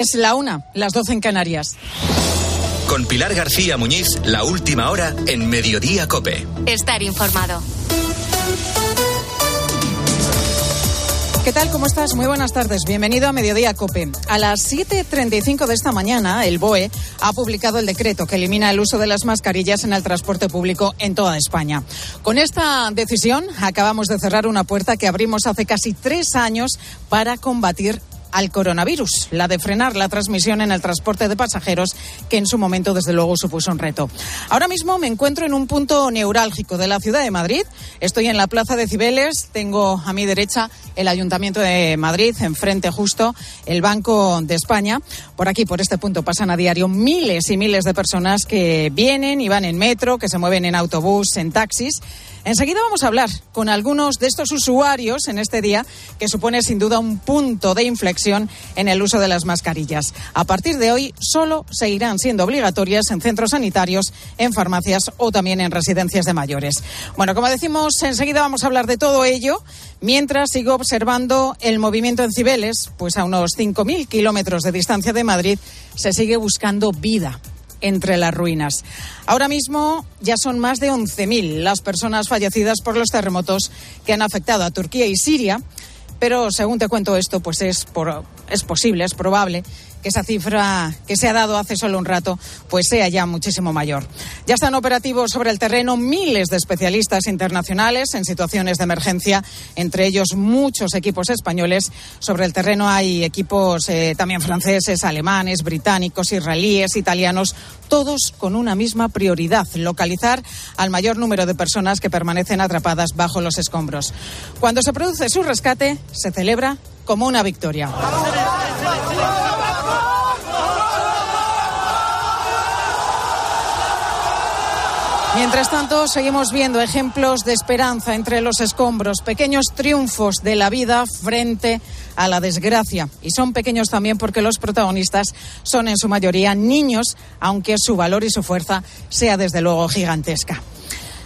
Es la una, las doce en Canarias. Con Pilar García Muñiz, la última hora en Mediodía Cope. Estar informado. ¿Qué tal? ¿Cómo estás? Muy buenas tardes. Bienvenido a Mediodía Cope. A las 7.35 de esta mañana, el BOE ha publicado el decreto que elimina el uso de las mascarillas en el transporte público en toda España. Con esta decisión acabamos de cerrar una puerta que abrimos hace casi tres años para combatir al coronavirus, la de frenar la transmisión en el transporte de pasajeros, que en su momento, desde luego, supuso un reto. Ahora mismo me encuentro en un punto neurálgico de la ciudad de Madrid. Estoy en la Plaza de Cibeles. Tengo a mi derecha el Ayuntamiento de Madrid, enfrente justo el Banco de España. Por aquí, por este punto, pasan a diario miles y miles de personas que vienen y van en metro, que se mueven en autobús, en taxis. Enseguida vamos a hablar con algunos de estos usuarios en este día que supone sin duda un punto de inflexión en el uso de las mascarillas. A partir de hoy solo seguirán siendo obligatorias en centros sanitarios, en farmacias o también en residencias de mayores. Bueno, como decimos, enseguida vamos a hablar de todo ello mientras sigo observando el movimiento en Cibeles, pues a unos 5.000 kilómetros de distancia de Madrid se sigue buscando vida entre las ruinas. Ahora mismo ya son más de 11.000 las personas fallecidas por los terremotos que han afectado a Turquía y Siria, pero según te cuento esto, pues es, por, es posible, es probable que esa cifra que se ha dado hace solo un rato pues sea ya muchísimo mayor. Ya están operativos sobre el terreno miles de especialistas internacionales en situaciones de emergencia, entre ellos muchos equipos españoles. Sobre el terreno hay equipos eh, también franceses, alemanes, británicos, israelíes, italianos, todos con una misma prioridad, localizar al mayor número de personas que permanecen atrapadas bajo los escombros. Cuando se produce su rescate, se celebra como una victoria. Mientras tanto, seguimos viendo ejemplos de esperanza entre los escombros, pequeños triunfos de la vida frente a la desgracia. Y son pequeños también porque los protagonistas son en su mayoría niños, aunque su valor y su fuerza sea desde luego gigantesca.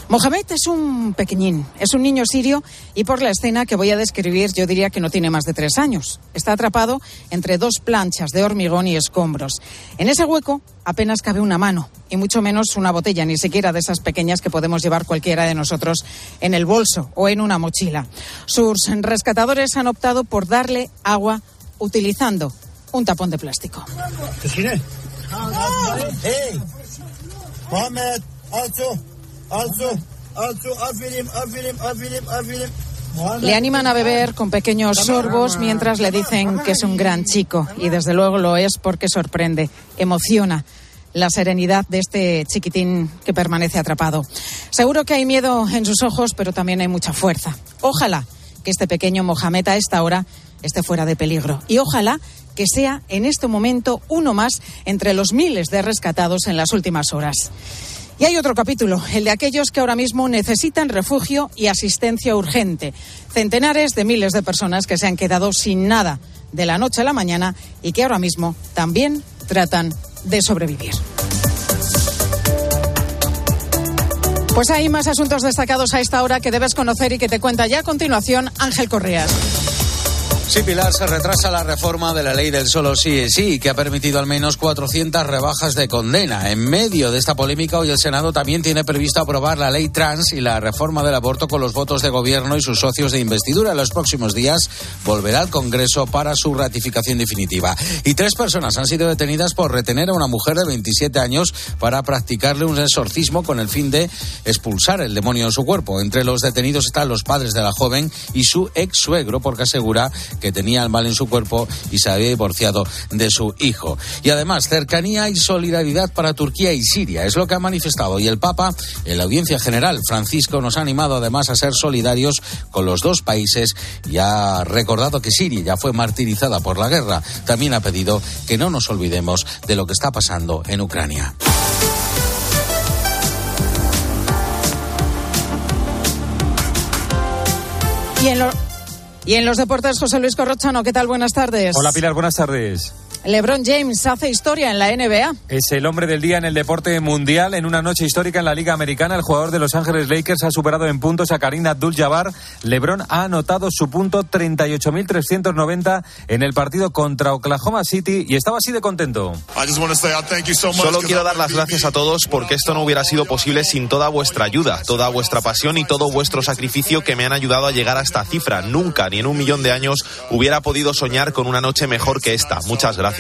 Mohamed es un pequeñín, es un niño sirio y por la escena que voy a describir yo diría que no tiene más de tres años. Está atrapado entre dos planchas de hormigón y escombros. En ese hueco apenas cabe una mano y mucho menos una botella, ni siquiera de esas pequeñas que podemos llevar cualquiera de nosotros en el bolso o en una mochila. Sus rescatadores han optado por darle agua utilizando un tapón de plástico. Le animan a beber con pequeños sorbos mientras le dicen que es un gran chico y desde luego lo es porque sorprende, emociona la serenidad de este chiquitín que permanece atrapado. Seguro que hay miedo en sus ojos, pero también hay mucha fuerza. Ojalá que este pequeño Mohamed a esta hora esté fuera de peligro y ojalá que sea en este momento uno más entre los miles de rescatados en las últimas horas. Y hay otro capítulo, el de aquellos que ahora mismo necesitan refugio y asistencia urgente. Centenares de miles de personas que se han quedado sin nada de la noche a la mañana y que ahora mismo también tratan de sobrevivir. Pues hay más asuntos destacados a esta hora que debes conocer y que te cuenta ya a continuación Ángel Correas. Sí, Pilar, se retrasa la reforma de la ley del solo sí es sí, que ha permitido al menos 400 rebajas de condena. En medio de esta polémica, hoy el Senado también tiene previsto aprobar la ley trans y la reforma del aborto con los votos de gobierno y sus socios de investidura. En los próximos días volverá al Congreso para su ratificación definitiva. Y tres personas han sido detenidas por retener a una mujer de 27 años para practicarle un exorcismo con el fin de expulsar el demonio en su cuerpo. Entre los detenidos están los padres de la joven y su ex suegro, porque asegura que tenía el mal en su cuerpo y se había divorciado de su hijo. Y además, cercanía y solidaridad para Turquía y Siria. Es lo que ha manifestado. Y el Papa, en la audiencia general, Francisco, nos ha animado además a ser solidarios con los dos países y ha recordado que Siria ya fue martirizada por la guerra. También ha pedido que no nos olvidemos de lo que está pasando en Ucrania. Y en, lo, y en los deportes, José Luis Corrochano, ¿qué tal? Buenas tardes. Hola Pilar, buenas tardes. LeBron James hace historia en la NBA. Es el hombre del día en el deporte mundial. En una noche histórica en la Liga Americana, el jugador de Los Ángeles Lakers ha superado en puntos a Karina Abdul-Jabbar. LeBron ha anotado su punto 38.390 en el partido contra Oklahoma City y estaba así de contento. Solo quiero dar las gracias a todos porque esto no hubiera sido posible sin toda vuestra ayuda, toda vuestra pasión y todo vuestro sacrificio que me han ayudado a llegar a esta cifra. Nunca, ni en un millón de años, hubiera podido soñar con una noche mejor que esta. Muchas gracias.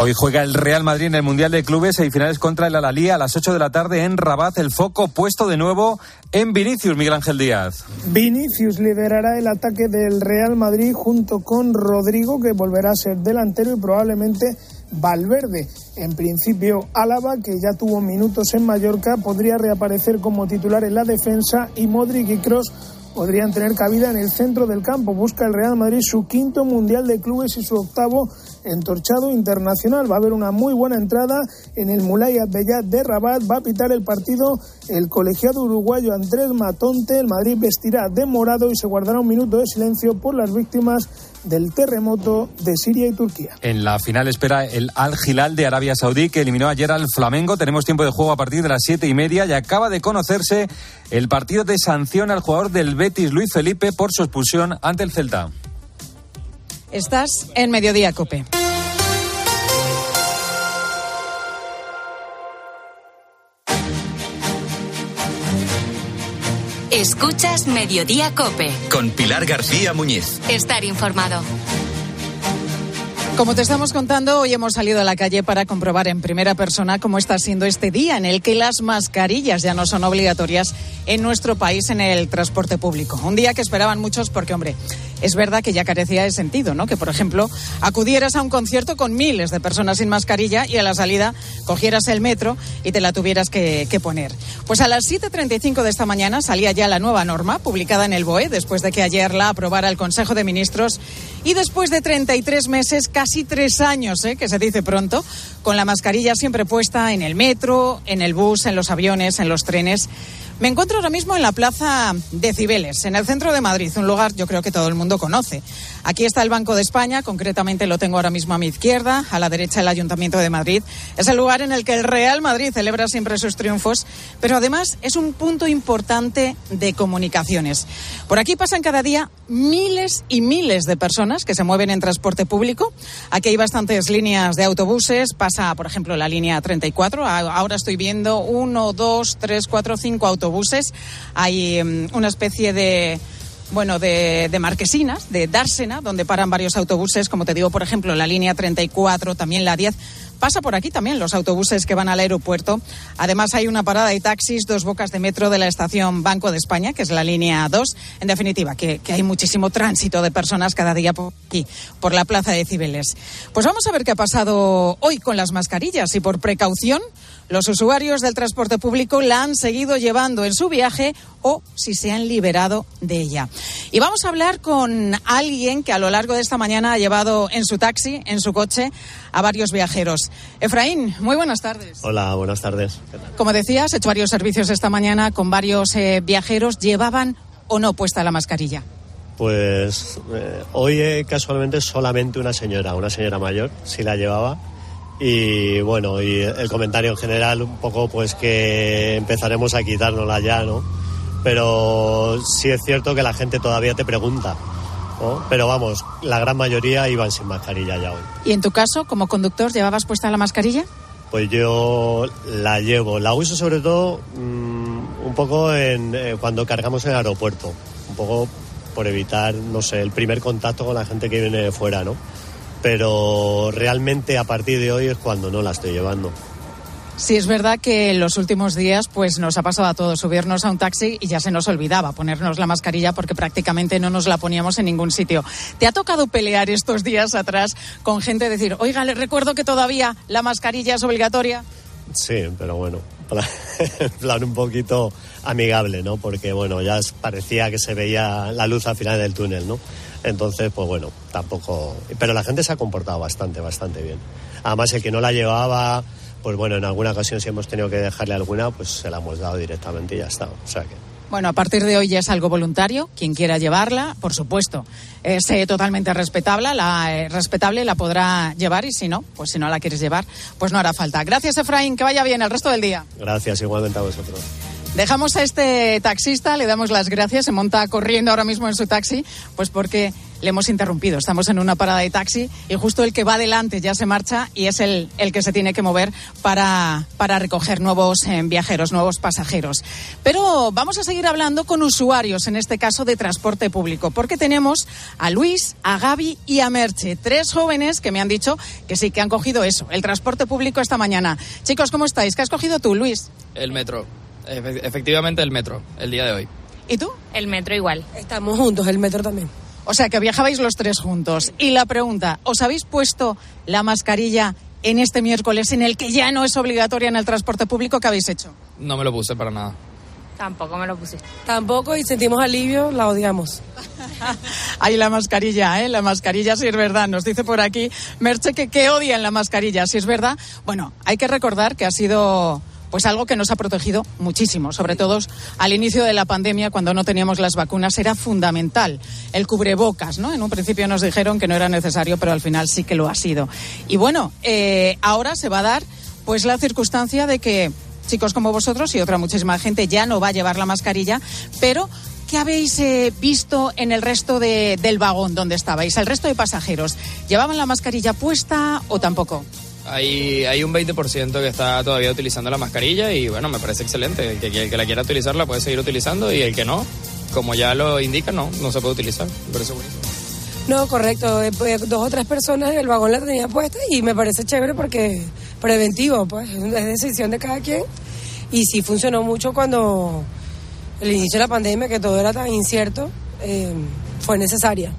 Hoy juega el Real Madrid en el Mundial de Clubes finales contra el Alalía a las 8 de la tarde en Rabat. El foco puesto de nuevo en Vinicius, Miguel Ángel Díaz. Vinicius liderará el ataque del Real Madrid junto con Rodrigo, que volverá a ser delantero y probablemente Valverde. En principio, Álava, que ya tuvo minutos en Mallorca, podría reaparecer como titular en la defensa y Modric y Cross podrían tener cabida en el centro del campo. Busca el Real Madrid su quinto Mundial de Clubes y su octavo entorchado internacional. Va a haber una muy buena entrada en el Mulay Abdellat de Rabat. Va a pitar el partido el colegiado uruguayo Andrés Matonte. El Madrid vestirá de morado y se guardará un minuto de silencio por las víctimas del terremoto de Siria y Turquía. En la final espera el Al Hilal de Arabia Saudí que eliminó ayer al Flamengo. Tenemos tiempo de juego a partir de las siete y media y acaba de conocerse el partido de sanción al jugador del Betis Luis Felipe por su expulsión ante el Celta. Estás en Mediodía Cope. Escuchas Mediodía Cope. Con Pilar García Muñiz. Estar informado. Como te estamos contando, hoy hemos salido a la calle para comprobar en primera persona cómo está siendo este día en el que las mascarillas ya no son obligatorias en nuestro país en el transporte público. Un día que esperaban muchos porque, hombre, es verdad que ya carecía de sentido, ¿no? Que, por ejemplo, acudieras a un concierto con miles de personas sin mascarilla y a la salida cogieras el metro y te la tuvieras que, poner. Pues a las 7.35 de esta mañana salía ya la nueva norma publicada en el BOE después de que ayer la aprobara el Consejo de Ministros y después de 33 meses, casi tres años, ¿eh? que se dice pronto, con la mascarilla siempre puesta en el metro, en el bus, en los aviones, en los trenes. Me encuentro ahora mismo en la plaza de Cibeles, en el centro de Madrid, un lugar yo creo que todo el mundo conoce. Aquí está el Banco de España, concretamente lo tengo ahora mismo a mi izquierda, a la derecha el Ayuntamiento de Madrid. Es el lugar en el que el Real Madrid celebra siempre sus triunfos, pero además es un punto importante de comunicaciones. Por aquí pasan cada día miles y miles de personas que se mueven en transporte público. Aquí hay bastantes líneas de autobuses, pasa por ejemplo la línea 34, ahora estoy viendo uno, dos, tres, cuatro, cinco autobuses Hay um, una especie de bueno, de, de, marquesinas, de dársena, donde paran varios autobuses, como te digo, por ejemplo, la línea 34, también la 10. Pasa por aquí también los autobuses que van al aeropuerto. Además, hay una parada de taxis, dos bocas de metro de la estación Banco de España, que es la línea 2. En definitiva, que, que hay muchísimo tránsito de personas cada día por aquí, por la plaza de Cibeles. Pues vamos a ver qué ha pasado hoy con las mascarillas y por precaución los usuarios del transporte público la han seguido llevando en su viaje o si se han liberado de ella. Y vamos a hablar con alguien que a lo largo de esta mañana ha llevado en su taxi, en su coche, a varios viajeros. Efraín, muy buenas tardes. Hola, buenas tardes. Como decías, he hecho varios servicios esta mañana con varios eh, viajeros. ¿Llevaban o no puesta la mascarilla? Pues eh, hoy eh, casualmente solamente una señora, una señora mayor, sí la llevaba y bueno, y el comentario en general un poco pues que empezaremos a quitárnosla ya, ¿no? Pero sí es cierto que la gente todavía te pregunta, ¿no? Pero vamos, la gran mayoría iban sin mascarilla ya hoy. ¿Y en tu caso, como conductor, llevabas puesta la mascarilla? Pues yo la llevo, la uso sobre todo mmm, un poco en, eh, cuando cargamos en el aeropuerto, un poco por evitar, no sé, el primer contacto con la gente que viene de fuera, ¿no? Pero realmente a partir de hoy es cuando no la estoy llevando. Sí, es verdad que en los últimos días pues nos ha pasado a todos subirnos a un taxi y ya se nos olvidaba ponernos la mascarilla porque prácticamente no nos la poníamos en ningún sitio. ¿Te ha tocado pelear estos días atrás con gente decir, oiga, le recuerdo que todavía la mascarilla es obligatoria? Sí, pero bueno, plan un poquito amigable, ¿no? Porque bueno, ya parecía que se veía la luz al final del túnel, ¿no? Entonces, pues bueno, tampoco. Pero la gente se ha comportado bastante, bastante bien. Además, el que no la llevaba, pues bueno, en alguna ocasión si hemos tenido que dejarle alguna, pues se la hemos dado directamente y ya está. O sea que. Bueno, a partir de hoy ya es algo voluntario. Quien quiera llevarla, por supuesto, es eh, totalmente respetable la, eh, respetable, la podrá llevar y si no, pues si no la quieres llevar, pues no hará falta. Gracias, Efraín, que vaya bien el resto del día. Gracias, igualmente a vosotros. Dejamos a este taxista, le damos las gracias, se monta corriendo ahora mismo en su taxi, pues porque le hemos interrumpido. Estamos en una parada de taxi y justo el que va adelante ya se marcha y es el, el que se tiene que mover para, para recoger nuevos eh, viajeros, nuevos pasajeros. Pero vamos a seguir hablando con usuarios, en este caso de transporte público, porque tenemos a Luis, a Gaby y a Merche, tres jóvenes que me han dicho que sí, que han cogido eso, el transporte público esta mañana. Chicos, ¿cómo estáis? ¿Qué has cogido tú, Luis? El metro. Efectivamente el metro, el día de hoy. ¿Y tú? El metro igual. Estamos juntos, el metro también. O sea, que viajabais los tres juntos. Y la pregunta, ¿os habéis puesto la mascarilla en este miércoles en el que ya no es obligatoria en el transporte público? ¿Qué habéis hecho? No me lo puse para nada. Tampoco me lo puse. Tampoco y sentimos alivio, la odiamos. Ahí la mascarilla, ¿eh? La mascarilla, si es verdad. Nos dice por aquí Merche que, que odian la mascarilla, si es verdad. Bueno, hay que recordar que ha sido pues algo que nos ha protegido muchísimo, sobre todo al inicio de la pandemia, cuando no teníamos las vacunas, era fundamental el cubrebocas, ¿no? En un principio nos dijeron que no era necesario, pero al final sí que lo ha sido. Y bueno, eh, ahora se va a dar pues la circunstancia de que chicos como vosotros y otra muchísima gente ya no va a llevar la mascarilla, pero ¿qué habéis eh, visto en el resto del vagón donde estabais? ¿El resto de pasajeros llevaban la mascarilla puesta o tampoco? Hay, hay un 20% que está todavía utilizando la mascarilla y bueno, me parece excelente. El que, que la quiera utilizar la puede seguir utilizando y el que no, como ya lo indica, no, no se puede utilizar. Me parece buenísimo. No, correcto. Eh, pues, dos o tres personas en el vagón la tenían puesta y me parece chévere porque preventivo, pues es decisión de cada quien. Y sí funcionó mucho cuando el inicio de la pandemia, que todo era tan incierto, eh, fue necesaria.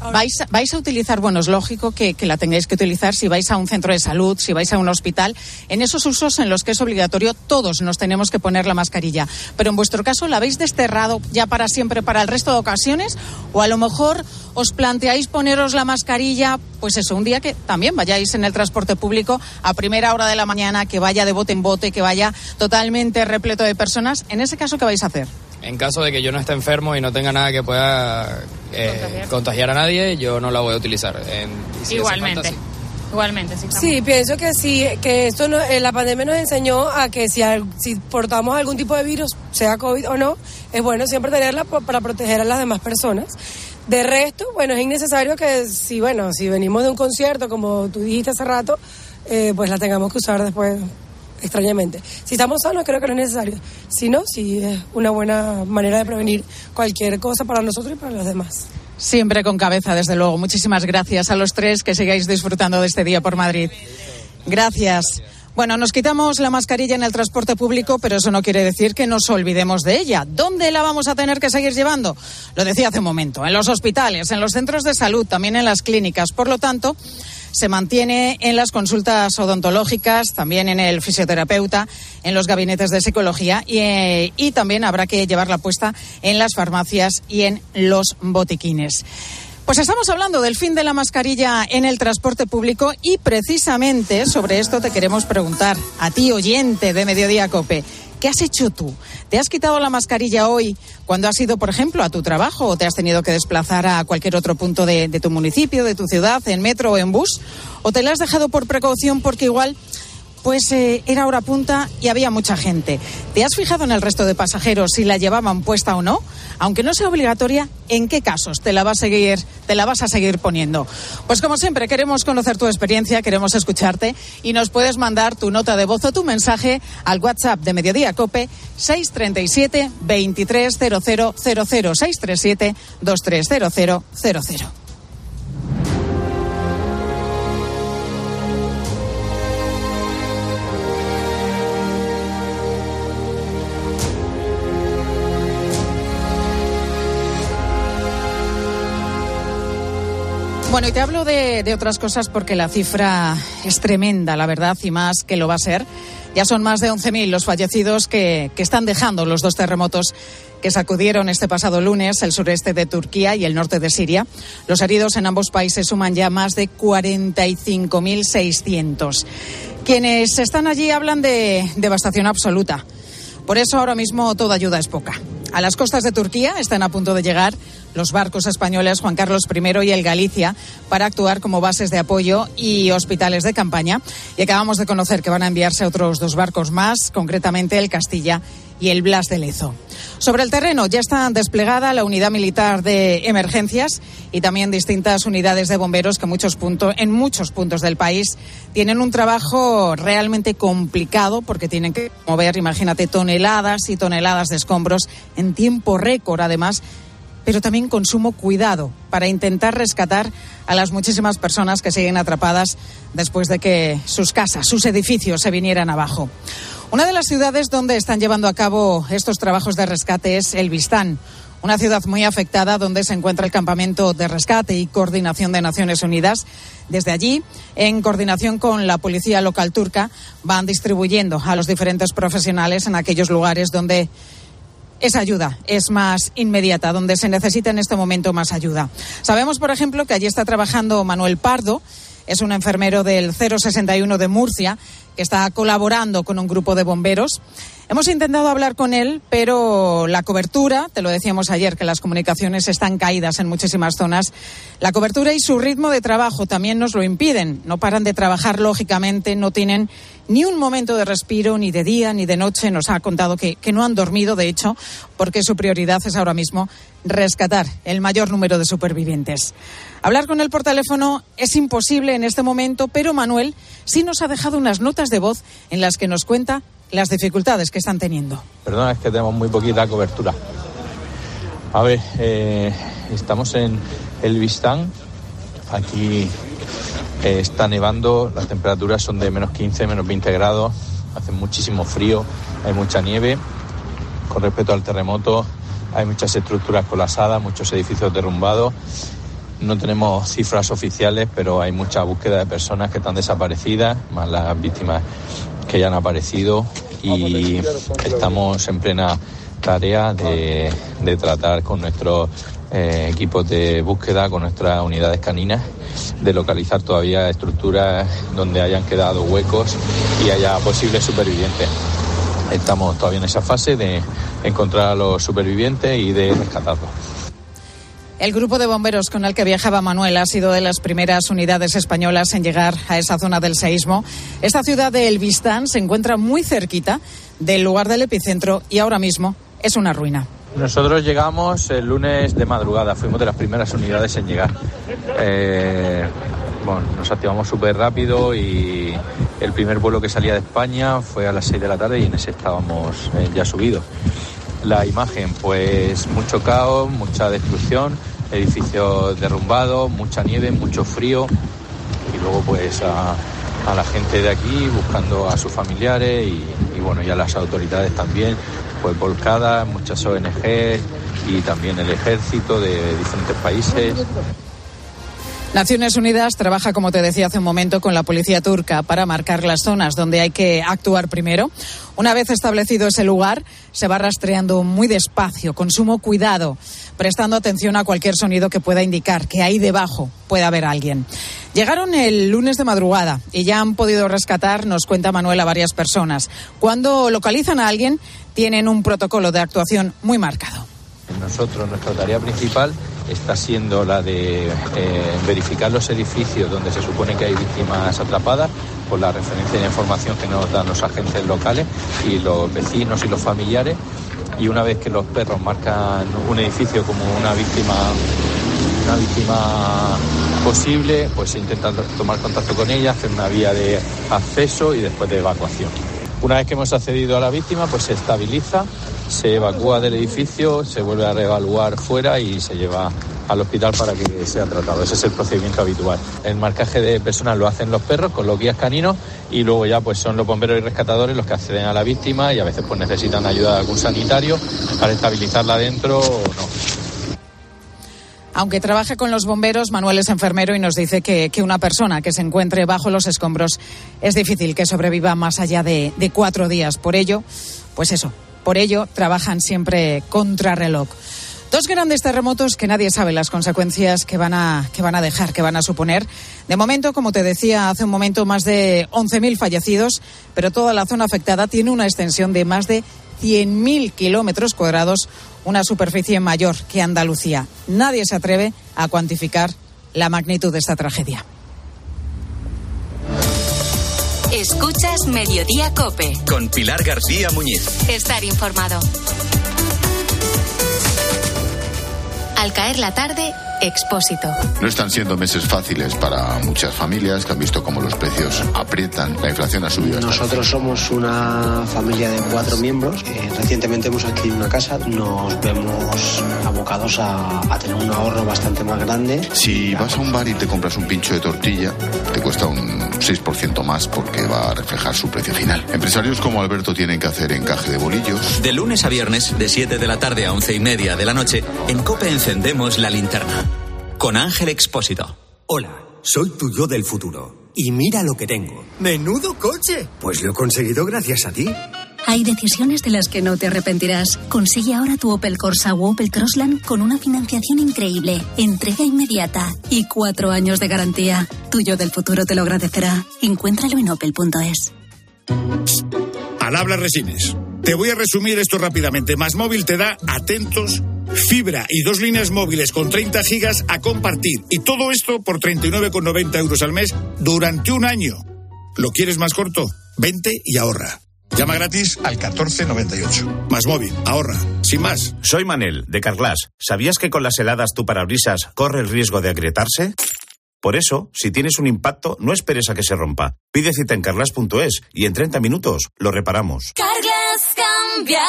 Vais, vais a utilizar, bueno, es lógico que, que, la tengáis que utilizar si vais a un centro de salud, si vais a un hospital, en esos usos en los que es obligatorio, todos nos tenemos que poner la mascarilla. Pero en vuestro caso, ¿la habéis desterrado ya para siempre, para el resto de ocasiones? ¿O a lo mejor os planteáis poneros la mascarilla, pues eso, un día que también vayáis en el transporte público a primera hora de la mañana, que vaya de bote en bote, que vaya totalmente repleto de personas? En ese caso, ¿qué vais a hacer? En caso de que yo no esté enfermo y no tenga nada que pueda eh, contagiar. a nadie, yo no la voy a utilizar. Igualmente. Igualmente, sí. Sí, pienso que sí, que esto no, eh, la pandemia nos enseñó a que si, si portamos algún tipo de virus, sea COVID o no, es bueno siempre tenerla para proteger a las demás personas. De resto, bueno, es innecesario que si, bueno, si venimos de un concierto, como tú dijiste hace rato, eh, pues la tengamos que usar después extrañamente. Si estamos sanos, creo que no es necesario. Si no, sí es una buena manera de prevenir cualquier cosa para nosotros y para los demás. Siempre con cabeza, desde luego. Muchísimas gracias a los tres que sigáis disfrutando de este día por Madrid. Gracias. Bueno, nos quitamos la mascarilla en el transporte público, pero eso no quiere decir que nos olvidemos de ella. ¿Dónde la vamos a tener que seguir llevando? Lo decía hace un momento, en los hospitales, en los centros de salud, también en las clínicas. Por lo tanto, se mantiene en las consultas odontológicas, también en el fisioterapeuta, en los gabinetes de psicología y, eh, también habrá que llevarla puesta en las farmacias y en los botiquines. Pues estamos hablando del fin de la mascarilla en el transporte público y precisamente sobre esto te queremos preguntar a ti, oyente de Mediodía Cope. ¿Qué has hecho tú? ¿Te has quitado la mascarilla hoy cuando has ido, por ejemplo, a tu trabajo o te has tenido que desplazar a cualquier otro punto de, de tu municipio, de tu ciudad, en metro o en bus? ¿O te la has dejado por precaución porque igual pues eh, era hora punta y había mucha gente. ¿Te has fijado en el resto de pasajeros si la llevaban puesta o no? Aunque no sea obligatoria, ¿en qué casos te la vas a seguir, poniendo? Pues como siempre, queremos conocer tu experiencia, queremos escucharte y nos puedes mandar tu nota de voz o tu mensaje al WhatsApp de Mediodía Cope 637 230000 637 230000. Bueno, y te hablo de, de, otras cosas porque la cifra es tremenda, la verdad, y más que lo va a ser. Ya son más de 11.000 los fallecidos que, que están dejando los dos terremotos que sacudieron este pasado lunes el sureste de Turquía y el norte de Siria. Los heridos en ambos países suman ya más de 45.600. Quienes están allí hablan de devastación absoluta Por eso ahora mismo toda ayuda es poca. A las costas de Turquía están a punto de llegar los barcos españoles Juan Carlos I y el Galicia para actuar como bases de apoyo y hospitales de campaña. Y acabamos de conocer que van a enviarse otros dos barcos más, concretamente el Castilla y el Blas de Lezo. Sobre el terreno ya está desplegada la unidad militar de emergencias y también distintas unidades de bomberos que en muchos puntos del país tienen un trabajo realmente complicado porque tienen que mover, imagínate, toneladas y toneladas de escombros en tiempo récord, además pero también consumo cuidado para intentar rescatar a las muchísimas personas que siguen atrapadas después de que sus casas, sus edificios se vinieran abajo. Una de las ciudades donde están llevando a cabo estos trabajos de rescate es el Bistán, una ciudad muy afectada donde se encuentra el campamento de rescate y coordinación de Naciones Unidas. Desde allí, en coordinación con la policía local turca, van distribuyendo a los diferentes profesionales en aquellos lugares donde esa ayuda es más inmediata, donde se necesita en este momento más ayuda. Sabemos, por ejemplo, que allí está trabajando Manuel Pardo, es un enfermero del 061 de Murcia que está colaborando con un grupo de bomberos. Hemos intentado hablar con él, pero la cobertura, te lo decíamos ayer, que las comunicaciones están caídas en muchísimas zonas, la cobertura y su ritmo de trabajo también nos lo impiden. No paran de trabajar, lógicamente, no tienen ni un momento de respiro, ni de día, ni de noche. Nos ha contado que, que no han dormido, de hecho, porque su prioridad es ahora mismo rescatar el mayor número de supervivientes. Hablar con él por teléfono es imposible en este momento, pero Manuel sí nos ha dejado unas notas de voz en las que nos cuenta las dificultades que están teniendo. Perdona, es que tenemos muy poquita cobertura. A ver, eh, estamos en el Vistán. Aquí eh, está nevando, las temperaturas son de menos 15, menos 20 grados, hace muchísimo frío, hay mucha nieve. Con respecto al terremoto, hay muchas estructuras colapsadas, muchos edificios derrumbados. No tenemos cifras oficiales, pero hay mucha búsqueda de personas que están desaparecidas, más las víctimas que ya han aparecido y estamos en plena tarea de, tratar con nuestros eh, equipos de búsqueda, con nuestras unidades caninas, de localizar todavía estructuras donde hayan quedado huecos y haya posibles supervivientes. Estamos todavía en esa fase de encontrar a los supervivientes y de rescatarlos. El grupo de bomberos con el que viajaba Manuel ha sido de las primeras unidades españolas en llegar a esa zona del seísmo. Esta ciudad de Elvistán se encuentra muy cerquita del lugar del epicentro y ahora mismo es una ruina. Nosotros llegamos el lunes de madrugada, fuimos de las primeras unidades en llegar. Eh, bueno, nos activamos súper rápido y el primer vuelo que salía de España fue a las 6 de la tarde y en ese estábamos eh, ya subidos. La imagen, pues mucho caos, mucha destrucción edificios derrumbados, mucha nieve, mucho frío y luego pues a, la gente de aquí buscando a sus familiares y, y bueno, ya las autoridades también pues volcadas, muchas ONG y también el ejército de diferentes países. Naciones Unidas trabaja, como te decía hace un momento, con la policía turca para marcar las zonas donde hay que actuar primero. Una vez establecido ese lugar, se va rastreando muy despacio, con sumo cuidado, prestando atención a cualquier sonido que pueda indicar que ahí debajo puede haber alguien. Llegaron el lunes de madrugada y ya han podido rescatar, nos cuenta Manuel, a varias personas. Cuando localizan a alguien, tienen un protocolo de actuación muy marcado. Nosotros, nuestra tarea principal está siendo la de eh, verificar los edificios donde se supone que hay víctimas atrapadas por la referencia de información que nos dan los agentes locales y los vecinos y los familiares. Y una vez que los perros marcan un edificio como una víctima, una víctima posible, pues se intenta tomar contacto con ella, hacer una vía de acceso y después de evacuación. Una vez que hemos accedido a la víctima, pues se estabiliza se evacúa del edificio, se vuelve a reevaluar fuera y se lleva al hospital para que sea tratado. Ese es el procedimiento habitual. El marcaje de personas lo hacen los perros con los guías caninos y luego ya pues son los bomberos y rescatadores los que acceden a la víctima y a veces pues necesitan ayuda de algún sanitario para estabilizarla dentro o no. Aunque trabaje con los bomberos, Manuel es enfermero y nos dice que, una persona que se encuentre bajo los escombros es difícil que sobreviva más allá de, cuatro días. Por ello, pues eso, por ello, trabajan siempre contra reloj. Dos grandes terremotos que nadie sabe las consecuencias que van a, que van a dejar, que van a suponer. De momento, como te decía hace un momento, más de 11.000 fallecidos, pero toda la zona afectada tiene una extensión de más de 100.000 kilómetros cuadrados, una superficie mayor que Andalucía. Nadie se atreve a cuantificar la magnitud de esta tragedia. Escuchas Mediodía Cope. Con Pilar García Muñiz. Estar informado. Al caer la tarde, Expósito. No están siendo meses fáciles para muchas familias que han visto cómo los precios aprietan, la inflación ha subido. Nosotros somos una familia de cuatro miembros. recientemente hemos adquirido una casa. Nos vemos abocados a, a, tener un ahorro bastante más grande. Si vas a un bar y te compras un pincho de tortilla, te cuesta un 6% más porque va a reflejar su precio final. Empresarios como Alberto tienen que hacer encaje de bolillos. De lunes a viernes, de 7 de la tarde a 11 y media de la noche, en COPE encendemos la linterna con Ángel Expósito. Hola, soy tu yo del futuro. Y mira lo que tengo. ¡Menudo coche! Pues lo he conseguido gracias a ti. Hay decisiones de las que no te arrepentirás. Consigue ahora tu Opel Corsa o Opel Crossland con una financiación increíble, entrega inmediata y cuatro años de garantía. Tuyo del futuro te lo agradecerá. Encuéntralo en opel.es. Al habla Resines. Te voy a resumir esto rápidamente. Más móvil te da atentos fibra y dos líneas móviles con 30 gigas a compartir. Y todo esto por 39,90 euros al mes durante un año. ¿Lo quieres más corto? Vente y ahorra. Llama gratis al 1498. Más móvil, ahorra, sin más. Soy Manel, de Carglass. ¿Sabías que con las heladas tu parabrisas corre el riesgo de agrietarse? Por eso, si tienes un impacto, no esperes a que se rompa. Pide cita en carglass.es y en 30 minutos lo reparamos. Carglass cambia,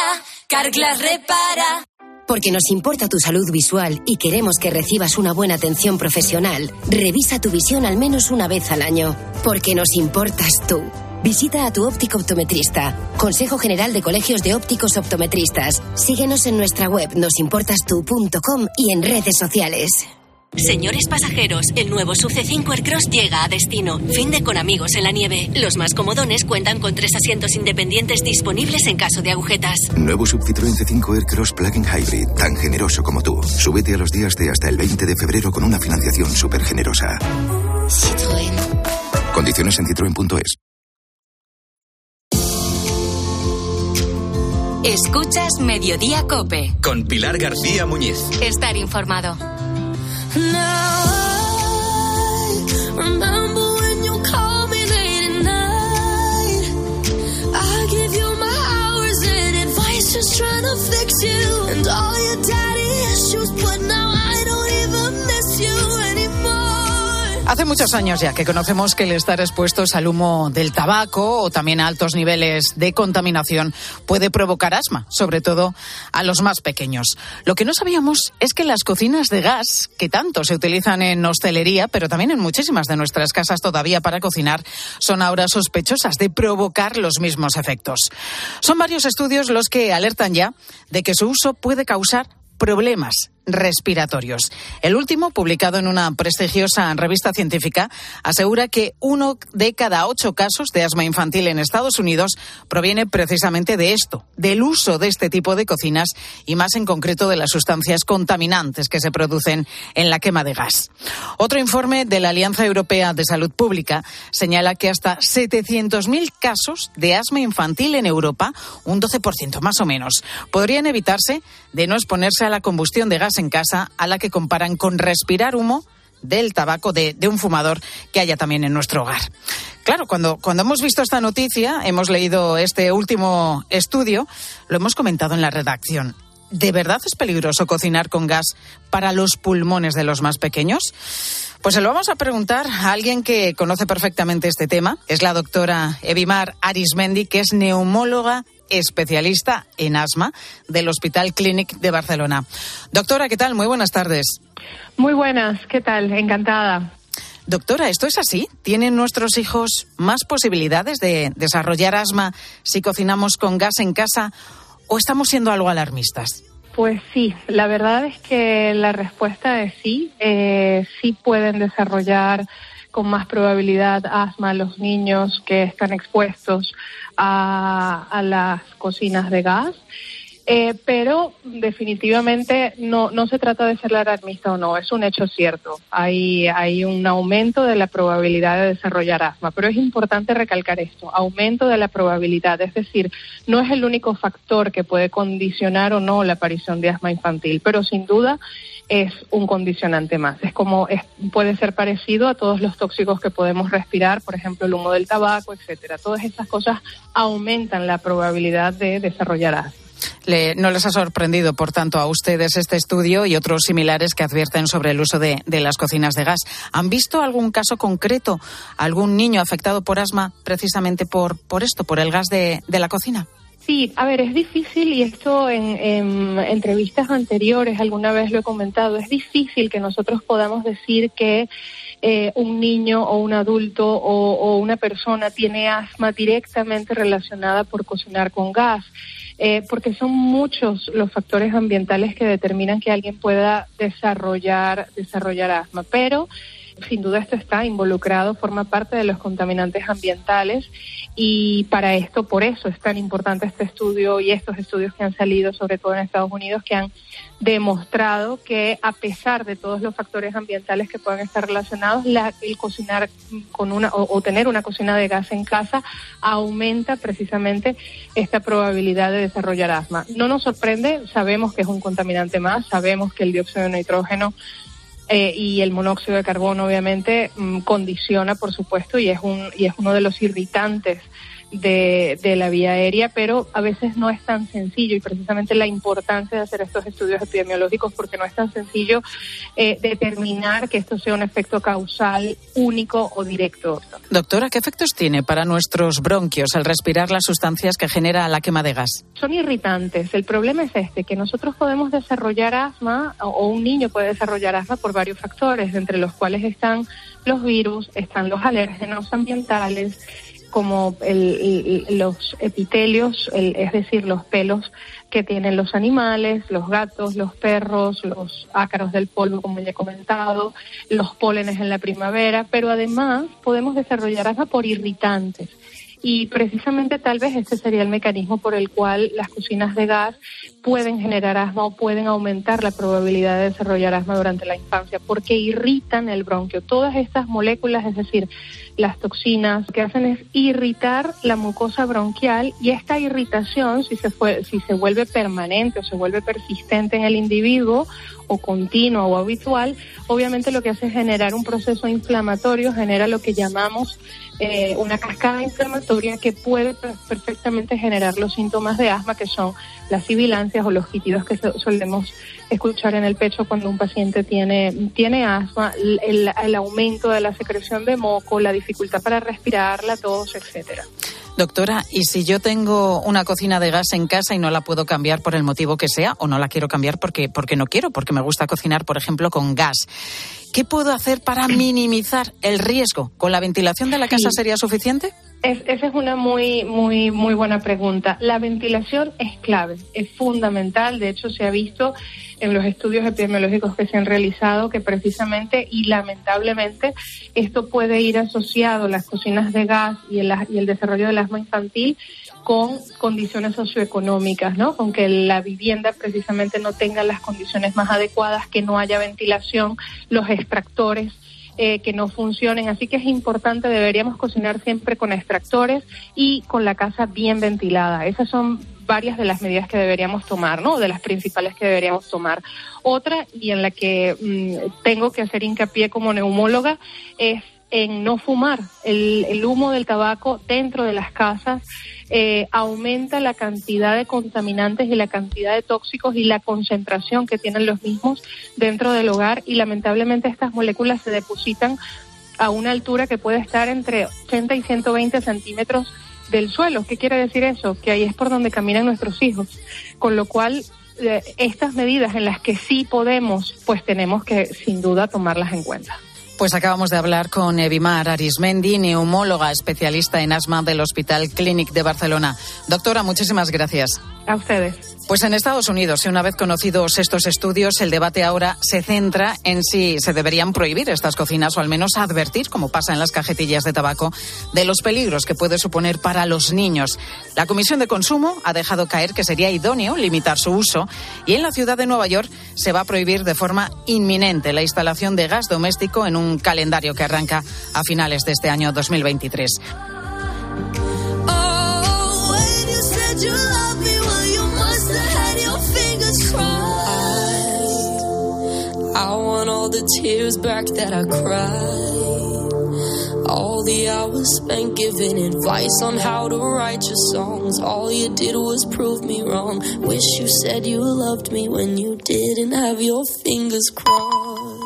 Carglass repara. Porque nos importa tu salud visual y queremos que recibas una buena atención profesional, revisa tu visión al menos una vez al año. Porque nos importas tú. Visita a tu óptico optometrista. Consejo General de Colegios de Ópticos Optometristas. Síguenos en nuestra web nosimportastu.com y en redes sociales. Señores pasajeros, el nuevo Sub C5 Aircross llega a destino. Fin de con amigos en la nieve. Los más comodones cuentan con tres asientos independientes disponibles en caso de agujetas. Nuevo Sub Citroën C5 Aircross Plug-in Hybrid, tan generoso como tú. Súbete a los días de hasta el 20 de febrero con una financiación súper generosa. Citroën. Condiciones en citroen.es. Escuchas Mediodía Cope. Con Pilar García Muñiz. Estar informado. Now I remember. Hace muchos años ya que conocemos que el estar expuestos al humo del tabaco o también a altos niveles de contaminación puede provocar asma, sobre todo a los más pequeños. Lo que no sabíamos es que las cocinas de gas, que tanto se utilizan en hostelería, pero también en muchísimas de nuestras casas todavía para cocinar, son ahora sospechosas de provocar los mismos efectos. Son varios estudios los que alertan ya de que su uso puede causar problemas respiratorios. El último, publicado en una prestigiosa revista científica, asegura que uno de cada ocho casos de asma infantil en Estados Unidos proviene precisamente de esto, del uso de este tipo de cocinas y más en concreto de las sustancias contaminantes que se producen en la quema de gas. Otro informe de la Alianza Europea de Salud Pública señala que hasta 700.000 casos de asma infantil en Europa, un 12% más o menos, podrían evitarse de no exponerse a la combustión de gas en casa a la que comparan con respirar humo del tabaco de, un fumador que haya también en nuestro hogar. Claro, cuando, cuando hemos visto esta noticia, hemos leído este último estudio, lo hemos comentado en la redacción. ¿De verdad es peligroso cocinar con gas para los pulmones de los más pequeños? Pues se lo vamos a preguntar a alguien que conoce perfectamente este tema. Es la doctora Evimar Arismendi, que es neumóloga especialista en asma del Hospital Clínic de Barcelona. Doctora, ¿qué tal? Muy buenas tardes. Muy buenas, ¿qué tal? Encantada. Doctora, ¿esto es así? ¿Tienen nuestros hijos más posibilidades de desarrollar asma si cocinamos con gas en casa o estamos siendo algo alarmistas? Pues sí, la verdad es que la respuesta es sí. Eh, sí pueden desarrollar con más probabilidad asma los niños que están expuestos a, a las cocinas de gas. Eh, pero definitivamente no, no se trata de ser alarmista o no, es un hecho cierto. Hay, hay un aumento de la probabilidad de desarrollar asma, pero es importante recalcar esto, aumento de la probabilidad, es decir, no es el único factor que puede condicionar o no la aparición de asma infantil, pero sin duda es un condicionante más. Es como puede ser parecido a todos los tóxicos que podemos respirar, por ejemplo, el humo del tabaco, etcétera. Todas estas cosas aumentan la probabilidad de desarrollar asma. Le, no les ha sorprendido, por tanto, a ustedes este estudio y otros similares que advierten sobre el uso de, las cocinas de gas. ¿Han visto algún caso concreto, algún niño afectado por asma precisamente por, por esto, por el gas de, de la cocina? Sí, a ver, es difícil y esto en, en, entrevistas anteriores alguna vez lo he comentado, es difícil que nosotros podamos decir que eh, un niño o un adulto o, una persona tiene asma directamente relacionada por cocinar con gas. Eh, porque son muchos los factores ambientales que determinan que alguien pueda desarrollar, desarrollar asma. Pero sin duda esto está involucrado, forma parte de los contaminantes ambientales y para esto, por eso es tan importante este estudio y estos estudios que han salido, sobre todo en Estados Unidos, que han demostrado que a pesar de todos los factores ambientales que puedan estar relacionados, la, el cocinar con una o, tener una cocina de gas en casa aumenta precisamente esta probabilidad de desarrollar asma. No nos sorprende, sabemos que es un contaminante más, sabemos que el dióxido de nitrógeno eh, y el monóxido de carbono obviamente mmm, condiciona, por supuesto, y es, un, y es uno de los irritantes de, de, la vía aérea, pero a veces no es tan sencillo y precisamente la importancia de hacer estos estudios epidemiológicos porque no es tan sencillo eh, determinar que esto sea un efecto causal único o directo. Doctora, ¿qué efectos tiene para nuestros bronquios al respirar las sustancias que genera la quema de gas? Son irritantes. El problema es este, que nosotros podemos desarrollar asma o un niño puede desarrollar asma por varios factores, entre los cuales están los virus, están los alérgenos ambientales, como el, los epitelios, el, es decir, los pelos que tienen los animales, los gatos, los perros, los ácaros del polvo, como ya he comentado, los pólenes en la primavera, pero además podemos desarrollar asma por irritantes. Y precisamente tal vez este sería el mecanismo por el cual las cocinas de gas pueden generar asma o pueden aumentar la probabilidad de desarrollar asma durante la infancia, porque irritan el bronquio. Todas estas moléculas, es decir, las toxinas, que hacen es irritar la mucosa bronquial y esta irritación, si se, fue, si se vuelve permanente o se vuelve persistente en el individuo o continua o habitual, obviamente lo que hace es generar un proceso inflamatorio, genera lo que llamamos eh, una cascada inflamatoria que puede perfectamente generar los síntomas de asma, que son las sibilancias o los quitidos que solemos escuchar en el pecho cuando un paciente tiene, tiene asma, el, aumento de la secreción de moco, la dificultad para respirar, la tos, etcétera. Doctora, ¿y si yo tengo una cocina de gas en casa y no la puedo cambiar por el motivo que sea, o no la quiero cambiar porque, porque no quiero, porque me gusta cocinar, por ejemplo, con gas? ¿Qué puedo hacer para minimizar el riesgo? ¿Con la ventilación de la casa sí. sería suficiente? Es, esa es una muy, muy, muy buena pregunta. La ventilación es clave, es fundamental. De hecho, se ha visto en los estudios epidemiológicos que se han realizado que precisamente y lamentablemente esto puede ir asociado, las cocinas de gas y el, y el desarrollo del asma infantil, con condiciones socioeconómicas, ¿no? Con que la vivienda precisamente no tenga las condiciones más adecuadas, que no haya ventilación, los extractores eh, que no funcionen. Así que es importante, deberíamos cocinar siempre con extractores y con la casa bien ventilada. Esas son varias de las medidas que deberíamos tomar, ¿no? De las principales que deberíamos tomar. Otra, y en la que mmm, tengo que hacer hincapié como neumóloga, es en no fumar. El humo del tabaco dentro de las casas eh, aumenta la cantidad de contaminantes y la cantidad de tóxicos y la concentración que tienen los mismos dentro del hogar y lamentablemente estas moléculas se depositan a una altura que puede estar entre 80 y 120 centímetros del suelo. ¿Qué quiere decir eso? Que ahí es por donde caminan nuestros hijos. Con lo cual, eh, estas medidas en las que sí podemos, pues tenemos que sin duda tomarlas en cuenta. Pues acabamos de hablar con Evimar Arismendi, neumóloga especialista en asma del Hospital Clínic de Barcelona. Doctora, muchísimas gracias. A ustedes. Pues en Estados Unidos, una vez conocidos estos estudios, el debate ahora se centra en si se deberían prohibir estas cocinas o al menos advertir, como pasa en las cajetillas de tabaco, de los peligros que puede suponer para los niños. La Comisión de Consumo ha dejado caer que sería idóneo limitar su uso y en la ciudad de Nueva York se va a prohibir de forma inminente la instalación de gas doméstico en un calendario que arranca a finales de este año 2023. Oh, the tears back that I cried. All the hours spent giving advice on how to write your songs. All you did was prove me wrong. Wish you said you loved me when you didn't have your fingers crossed.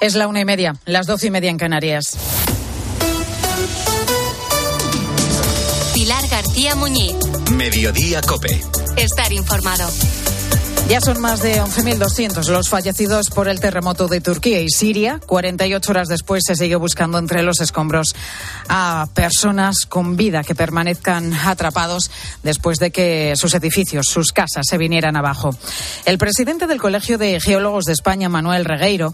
Es la una y media, las doce y media en Canarias. Pilar García Muñiz. Mediodía Cope. Estar informado. Ya son más de 11.200 los fallecidos por el terremoto de Turquía y Siria. 48 horas después se sigue buscando entre los escombros a personas con vida que permanezcan atrapados después de que sus edificios, sus casas, se vinieran abajo. El presidente del Colegio de Geólogos de España, Manuel Regueiro,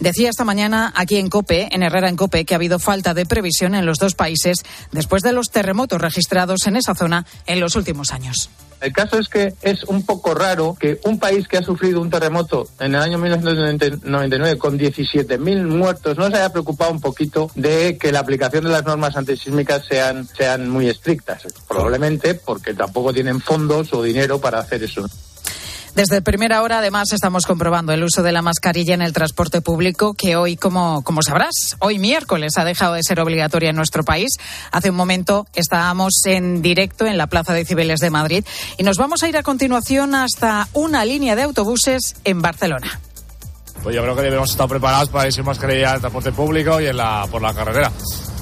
decía esta mañana aquí en COPE, en Herrera en COPE, que ha habido falta de previsión en los dos países después de los terremotos registrados en esa zona en los últimos años. El caso es que es un poco raro que un país que ha sufrido un terremoto en el año 1999 con 17.000 muertos no se haya preocupado un poquito de que la aplicación de las normas antisísmicas sean, sean muy estrictas. Probablemente porque tampoco tienen fondos o dinero para hacer eso. Desde primera hora, además, estamos comprobando el uso de la mascarilla en el transporte público, que hoy, como, como sabrás, hoy miércoles ha dejado de ser obligatoria en nuestro país. Hace un momento estábamos en directo en la Plaza de Cibeles de Madrid y nos vamos a ir a continuación hasta una línea de autobuses en Barcelona. Pues yo creo que debemos estar preparados para ir sin mascarilla en el transporte público y en la, por la carretera.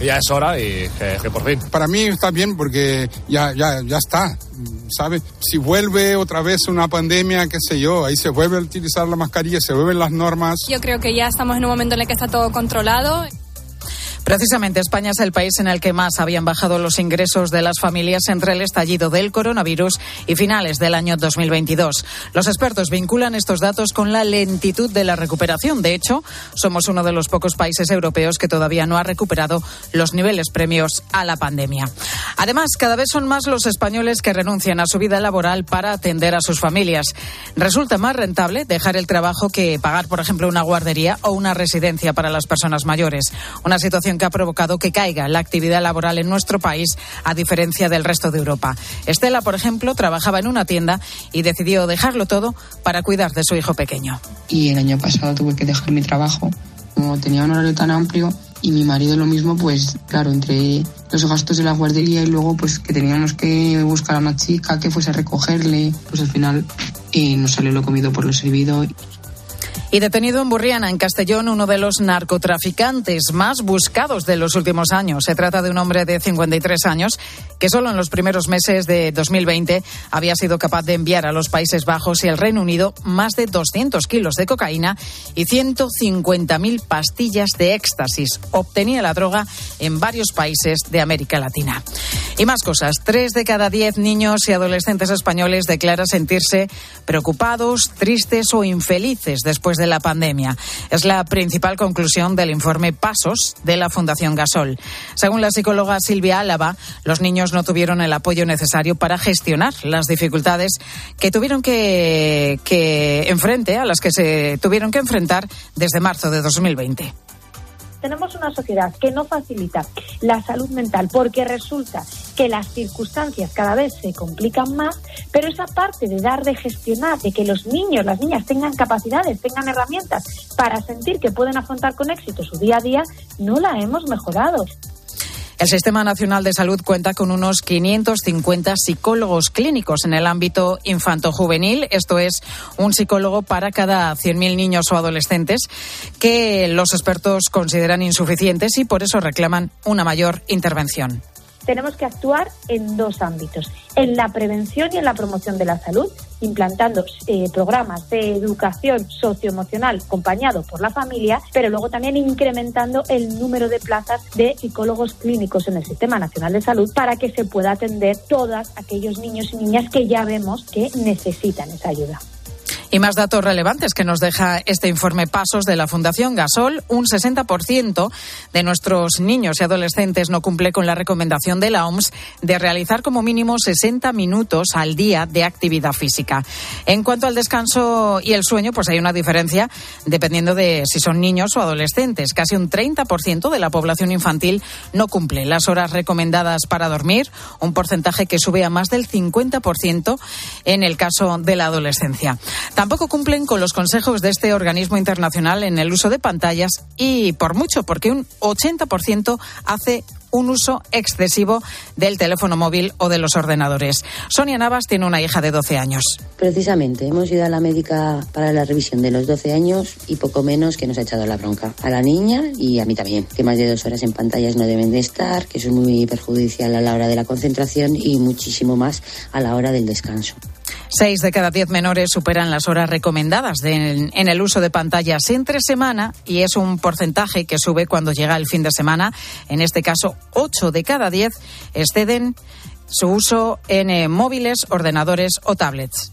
Y ya es hora y que, que por fin. Para mí está bien porque ya, ya, ya está, ¿sabe? Si vuelve otra vez una pandemia, qué sé yo, ahí se vuelve a utilizar la mascarilla, se vuelven las normas. Yo creo que ya estamos en un momento en el que está todo controlado. Precisamente España es el país en el que más habían bajado los ingresos de las familias entre el estallido del coronavirus y finales del año 2022. Los expertos vinculan estos datos con la lentitud de la recuperación. De hecho, somos uno de los pocos países europeos que todavía no ha recuperado los niveles premios a la pandemia. Además, cada vez son más los españoles que renuncian a su vida laboral para atender a sus familias. Resulta más rentable dejar el trabajo que pagar, por ejemplo, una guardería o una residencia para las personas mayores. Una situación que ha provocado que caiga la actividad laboral en nuestro país, a diferencia del resto de Europa. Estela, por ejemplo, trabajaba en una tienda y decidió dejarlo todo para cuidar de su hijo pequeño. Y el año pasado tuve que dejar mi trabajo. Como tenía un horario tan amplio y mi marido lo mismo, pues claro, entre los gastos de la guardería y luego pues que teníamos que buscar a una chica que fuese a recogerle, pues al final eh, nos salió lo comido por lo servido. Y detenido en Burriana, en Castellón, uno de los narcotraficantes más buscados de los últimos años. Se trata de un hombre de 53 años que solo en los primeros meses de 2020 había sido capaz de enviar a los Países Bajos y el Reino Unido más de 200 kilos de cocaína y 150.000 pastillas de éxtasis. Obtenía la droga en varios países de América Latina. Y más cosas. Tres de cada diez niños y adolescentes españoles declaran sentirse preocupados, tristes o infelices después de la pandemia. Es la principal conclusión del informe Pasos de la Fundación Gasol. Según la psicóloga Silvia Álava, los niños no tuvieron el apoyo necesario para gestionar las dificultades que tuvieron que, que enfrente, a las que se tuvieron que enfrentar desde marzo de 2020 tenemos una sociedad que no facilita la salud mental porque resulta que las circunstancias cada vez se complican más, pero esa parte de dar, de gestionar, de que los niños, las niñas tengan capacidades, tengan herramientas para sentir que pueden afrontar con éxito su día a día, no la hemos mejorado. El Sistema Nacional de Salud cuenta con unos 550 psicólogos clínicos en el ámbito infanto-juvenil. Esto es un psicólogo para cada 100.000 niños o adolescentes que los expertos consideran insuficientes y por eso reclaman una mayor intervención. Tenemos que actuar en dos ámbitos, en la prevención y en la promoción de la salud, implantando eh, programas de educación socioemocional acompañado por la familia, pero luego también incrementando el número de plazas de psicólogos clínicos en el Sistema Nacional de Salud para que se pueda atender todos aquellos niños y niñas que ya vemos que necesitan esa ayuda. Y más datos relevantes que nos deja este informe Pasos de la Fundación Gasol. Un 60% de nuestros niños y adolescentes no cumple con la recomendación de la OMS de realizar como mínimo 60 minutos al día de actividad física. En cuanto al descanso y el sueño, pues hay una diferencia dependiendo de si son niños o adolescentes. Casi un 30% de la población infantil no cumple las horas recomendadas para dormir, un porcentaje que sube a más del 50% en el caso de la adolescencia. Tampoco cumplen con los consejos de este organismo internacional en el uso de pantallas y por mucho, porque un 80% hace un uso excesivo del teléfono móvil o de los ordenadores. Sonia Navas tiene una hija de 12 años. Precisamente, hemos ido a la médica para la revisión de los 12 años y poco menos que nos ha echado la bronca. A la niña y a mí también, que más de dos horas en pantallas no deben de estar, que es muy perjudicial a la hora de la concentración y muchísimo más a la hora del descanso. Seis de cada diez menores superan las horas recomendadas en el uso de pantallas entre semana y es un porcentaje que sube cuando llega el fin de semana. En este caso, ocho de cada diez exceden su uso en eh, móviles, ordenadores o tablets.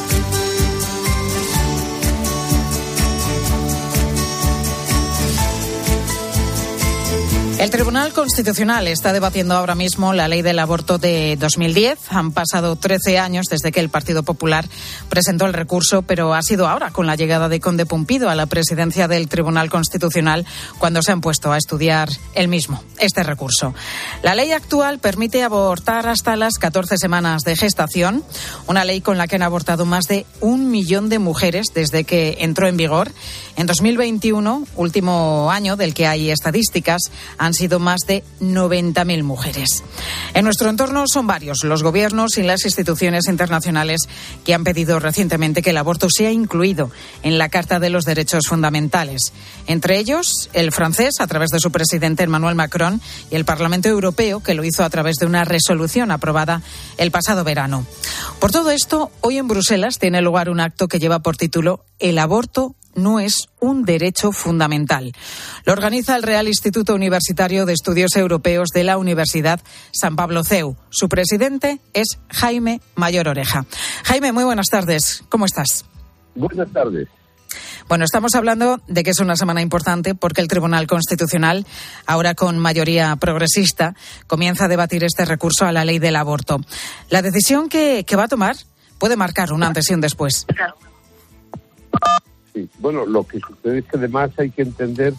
El Tribunal Constitucional está debatiendo ahora mismo la ley del aborto de 2010. Han pasado 13 años desde que el Partido Popular presentó el recurso, pero ha sido ahora, con la llegada de Conde Pumpido a la presidencia del Tribunal Constitucional, cuando se han puesto a estudiar el mismo, este recurso. La ley actual permite abortar hasta las 14 semanas de gestación, una ley con la que han abortado más de un millón de mujeres desde que entró en vigor. En 2021, último año del que hay estadísticas, han sido más de 90.000 mujeres. En nuestro entorno son varios los gobiernos y las instituciones internacionales que han pedido recientemente que el aborto sea incluido en la Carta de los Derechos Fundamentales. Entre ellos, el francés, a través de su presidente Emmanuel Macron, y el Parlamento Europeo, que lo hizo a través de una resolución aprobada el pasado verano. Por todo esto, hoy en Bruselas tiene lugar un acto que lleva por título El aborto no es un derecho fundamental. Lo organiza el Real Instituto Universitario de Estudios Europeos de la Universidad San Pablo CEU. Su presidente es Jaime Mayor Oreja. Jaime, muy buenas tardes. ¿Cómo estás? Buenas tardes. Bueno, estamos hablando de que es una semana importante porque el Tribunal Constitucional, ahora con mayoría progresista, comienza a debatir este recurso a la ley del aborto. La decisión que, que va a tomar puede marcar un antes y un después. Sí. Bueno, lo que sucede es que además hay que entender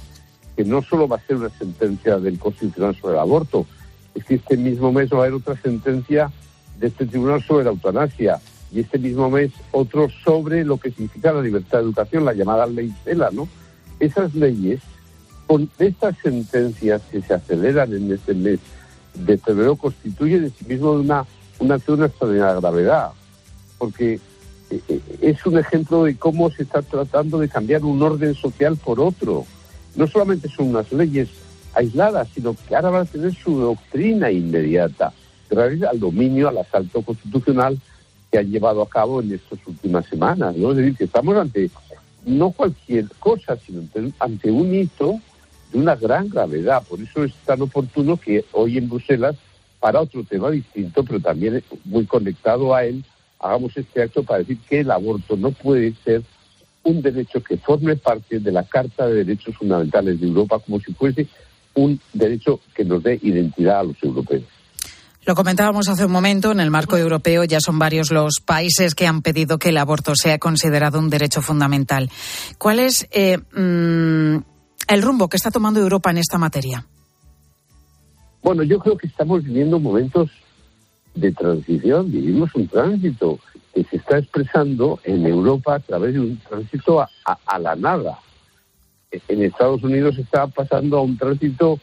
que no solo va a ser una sentencia del Constitucional sobre el aborto, es que este mismo mes va a haber otra sentencia de este tribunal sobre la eutanasia y este mismo mes otro sobre lo que significa la libertad de educación, la llamada ley Cela, ¿no? Esas leyes, con estas sentencias que se aceleran en este mes de febrero, constituyen en sí mismo una, una de extraordinaria gravedad, porque es un ejemplo de cómo se está tratando de cambiar un orden social por otro. No solamente son unas leyes aisladas, sino que ahora van a tener su doctrina inmediata, gracias al dominio, al asalto constitucional que han llevado a cabo en estas últimas semanas. ¿no? Es decir, que estamos ante no cualquier cosa, sino ante un hito de una gran gravedad. Por eso es tan oportuno que hoy en Bruselas, para otro tema distinto, pero también muy conectado a él, hagamos este acto para decir que el aborto no puede ser un derecho que forme parte de la Carta de Derechos Fundamentales de Europa como si fuese un derecho que nos dé identidad a los europeos. Lo comentábamos hace un momento, en el marco europeo ya son varios los países que han pedido que el aborto sea considerado un derecho fundamental. ¿Cuál es eh, mm, el rumbo que está tomando Europa en esta materia? Bueno, yo creo que estamos viviendo momentos de transición, vivimos un tránsito que se está expresando en Europa a través de un tránsito a, a- la nada. en Estados Unidos está pasando a un tránsito,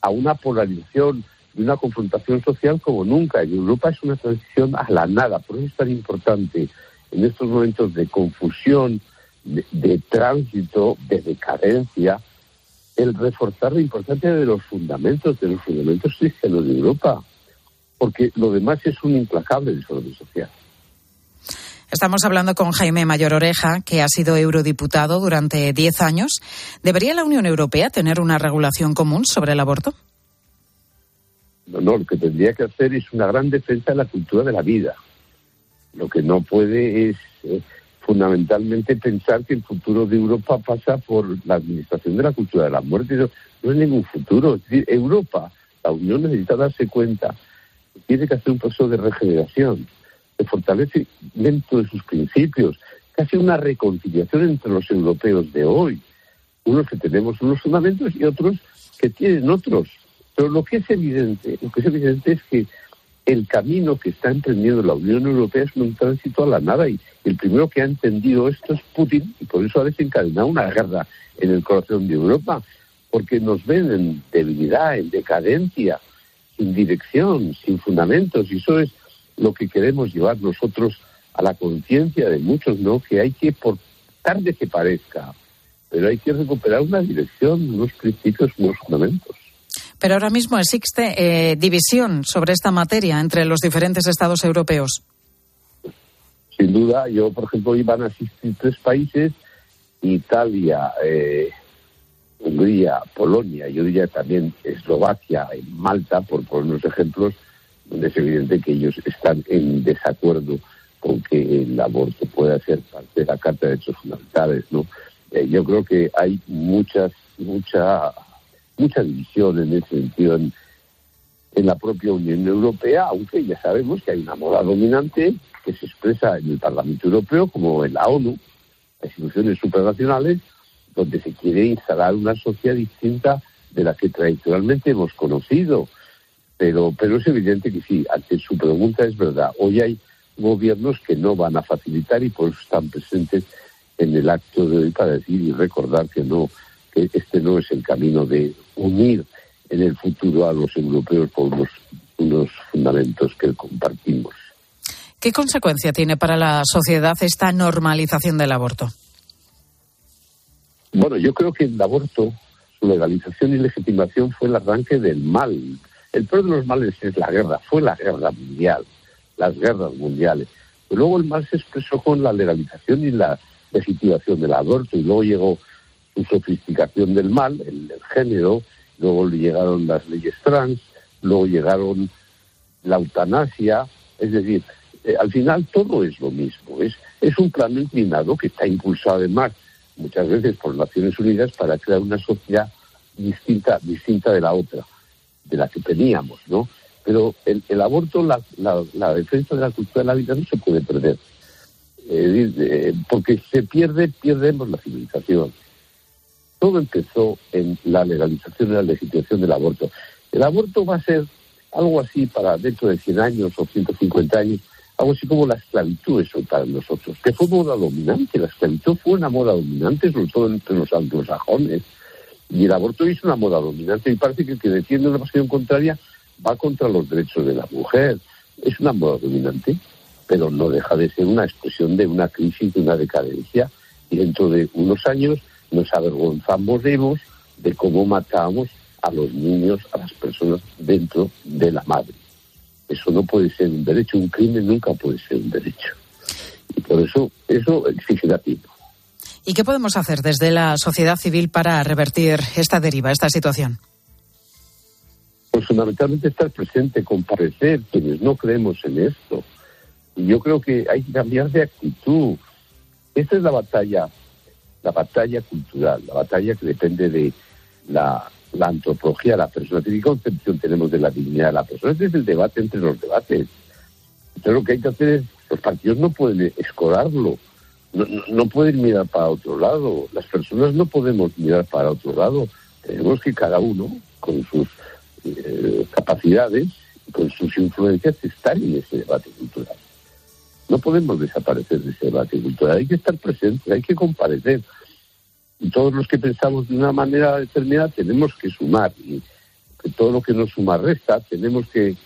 a una polarización y una confrontación social como nunca. En Europa es una transición a la nada. Por eso es tan importante en estos momentos de confusión, de, de tránsito, de decadencia, el reforzar la importancia de los fundamentos, de los fundamentos cristianos de Europa. Porque lo demás es un implacable desorden social. Estamos hablando con Jaime Mayor Oreja, que ha sido eurodiputado durante 10 años. ¿Debería la Unión Europea tener una regulación común sobre el aborto? No, no, lo que tendría que hacer es una gran defensa de la cultura de la vida. Lo que no puede es eh, fundamentalmente pensar que el futuro de Europa pasa por la administración de la cultura de la muerte. No, no es ningún futuro. Es decir, Europa, la Unión necesita darse cuenta tiene que hacer un proceso de regeneración, de fortalecimiento de sus principios, casi una reconciliación entre los europeos de hoy. Unos que tenemos unos fundamentos y otros que tienen otros. Pero lo que es evidente, lo que es evidente es que el camino que está emprendiendo la Unión Europea es un tránsito a la nada y el primero que ha entendido esto es Putin y por eso ha desencadenado una guerra en el corazón de Europa, porque nos ven en debilidad, en decadencia, sin dirección, sin fundamentos y eso es lo que queremos llevar nosotros a la conciencia de muchos, ¿no? Que hay que, por tarde que parezca, pero hay que recuperar una dirección, unos principios, unos fundamentos. Pero ahora mismo existe eh, división sobre esta materia entre los diferentes estados europeos. Sin duda, yo, por ejemplo, iban a asistir tres países, Italia, eh, Hungría, Polonia, yo diría también Eslovaquia y Malta, por poner unos ejemplos, donde es evidente que ellos están en desacuerdo con que el aborto pueda ser parte de la Carta de Derechos Fundamentales, ¿no? Eh, yo creo que hay muchas, mucha, mucha división en ese sentido en, en la propia Unión Europea, aunque ya sabemos que hay una moda dominante que se expresa en el Parlamento Europeo como en la ONU, las instituciones supranacionales, donde se quiere instalar una sociedad distinta de la que tradicionalmente hemos conocido. Pero, pero es evidente que sí, ante su pregunta es verdad. Hoy hay gobiernos que no van a facilitar y por eso están presentes en el acto de hoy para decir y recordar que no, que este no es el camino de unir en el futuro a los europeos por unos, unos fundamentos que compartimos. ¿Qué consecuencia tiene para la sociedad esta normalización del aborto? Bueno, yo creo que el aborto, su legalización y legitimación fue el arranque del mal. El peor de los males es la guerra, fue la guerra mundial, las guerras mundiales. Pero luego el mal se expresó con la legalización y la legitimación del aborto y luego llegó su sofisticación del mal, el, el género, luego llegaron las leyes trans, luego llegaron la eutanasia, es decir, eh, al final todo es lo mismo, es, es un plano inclinado que está impulsado además muchas veces por Naciones Unidas para crear una sociedad distinta, distinta de la otra, de la que teníamos, ¿no? Pero el, el aborto, la, la, la, defensa de la cultura de la vida no se puede perder, eh, porque se pierde, pierdemos la civilización. Todo empezó en la legalización y la legitimación del aborto. El aborto va a ser algo así para dentro de 100 años o 150 años, algo así como la esclavitud eso para nosotros, que fue moda dominante, la esclavitud fue una moda dominante, sobre todo entre los anglosajones, y el aborto es una moda dominante, y parece que el que defiende una posición contraria va contra los derechos de la mujer. Es una moda dominante, pero no deja de ser una expresión de una crisis, de una decadencia, y dentro de unos años nos avergonzamos de cómo matamos a los niños, a las personas dentro de la madre. Eso no puede ser un derecho, un crimen nunca puede ser un derecho. Y por eso eso exige la tiempo. ¿Y qué podemos hacer desde la sociedad civil para revertir esta deriva, esta situación? Pues fundamentalmente estar presente, comparecer quienes no creemos en esto. Y yo creo que hay que cambiar de actitud. Esta es la batalla, la batalla cultural, la batalla que depende de la, la antropología la persona. ¿Qué concepción tenemos de la dignidad de la persona? Este es el debate entre los debates. Entonces lo que hay que hacer es, los partidos no pueden escorarlo, no, no, no pueden mirar para otro lado, las personas no podemos mirar para otro lado, tenemos que cada uno, con sus eh, capacidades, con sus influencias, estar en ese debate cultural. No podemos desaparecer de ese debate cultural, hay que estar presentes, hay que comparecer. Todos los que pensamos de una manera determinada tenemos que sumar. Y que todo lo que no suma resta, tenemos que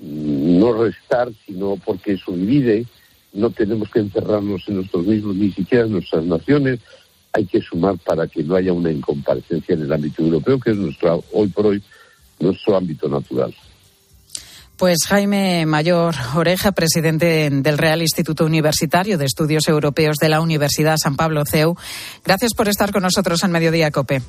mm, no restar, sino porque eso divide. No tenemos que encerrarnos en nosotros mismos, ni siquiera en nuestras naciones. Hay que sumar para que no haya una incomparecencia en el ámbito europeo, que es nuestro, hoy por hoy nuestro ámbito natural. Pues Jaime Mayor Oreja, presidente del Real Instituto Universitario de Estudios Europeos de la Universidad San Pablo CEU, gracias por estar con nosotros en Mediodía Cope.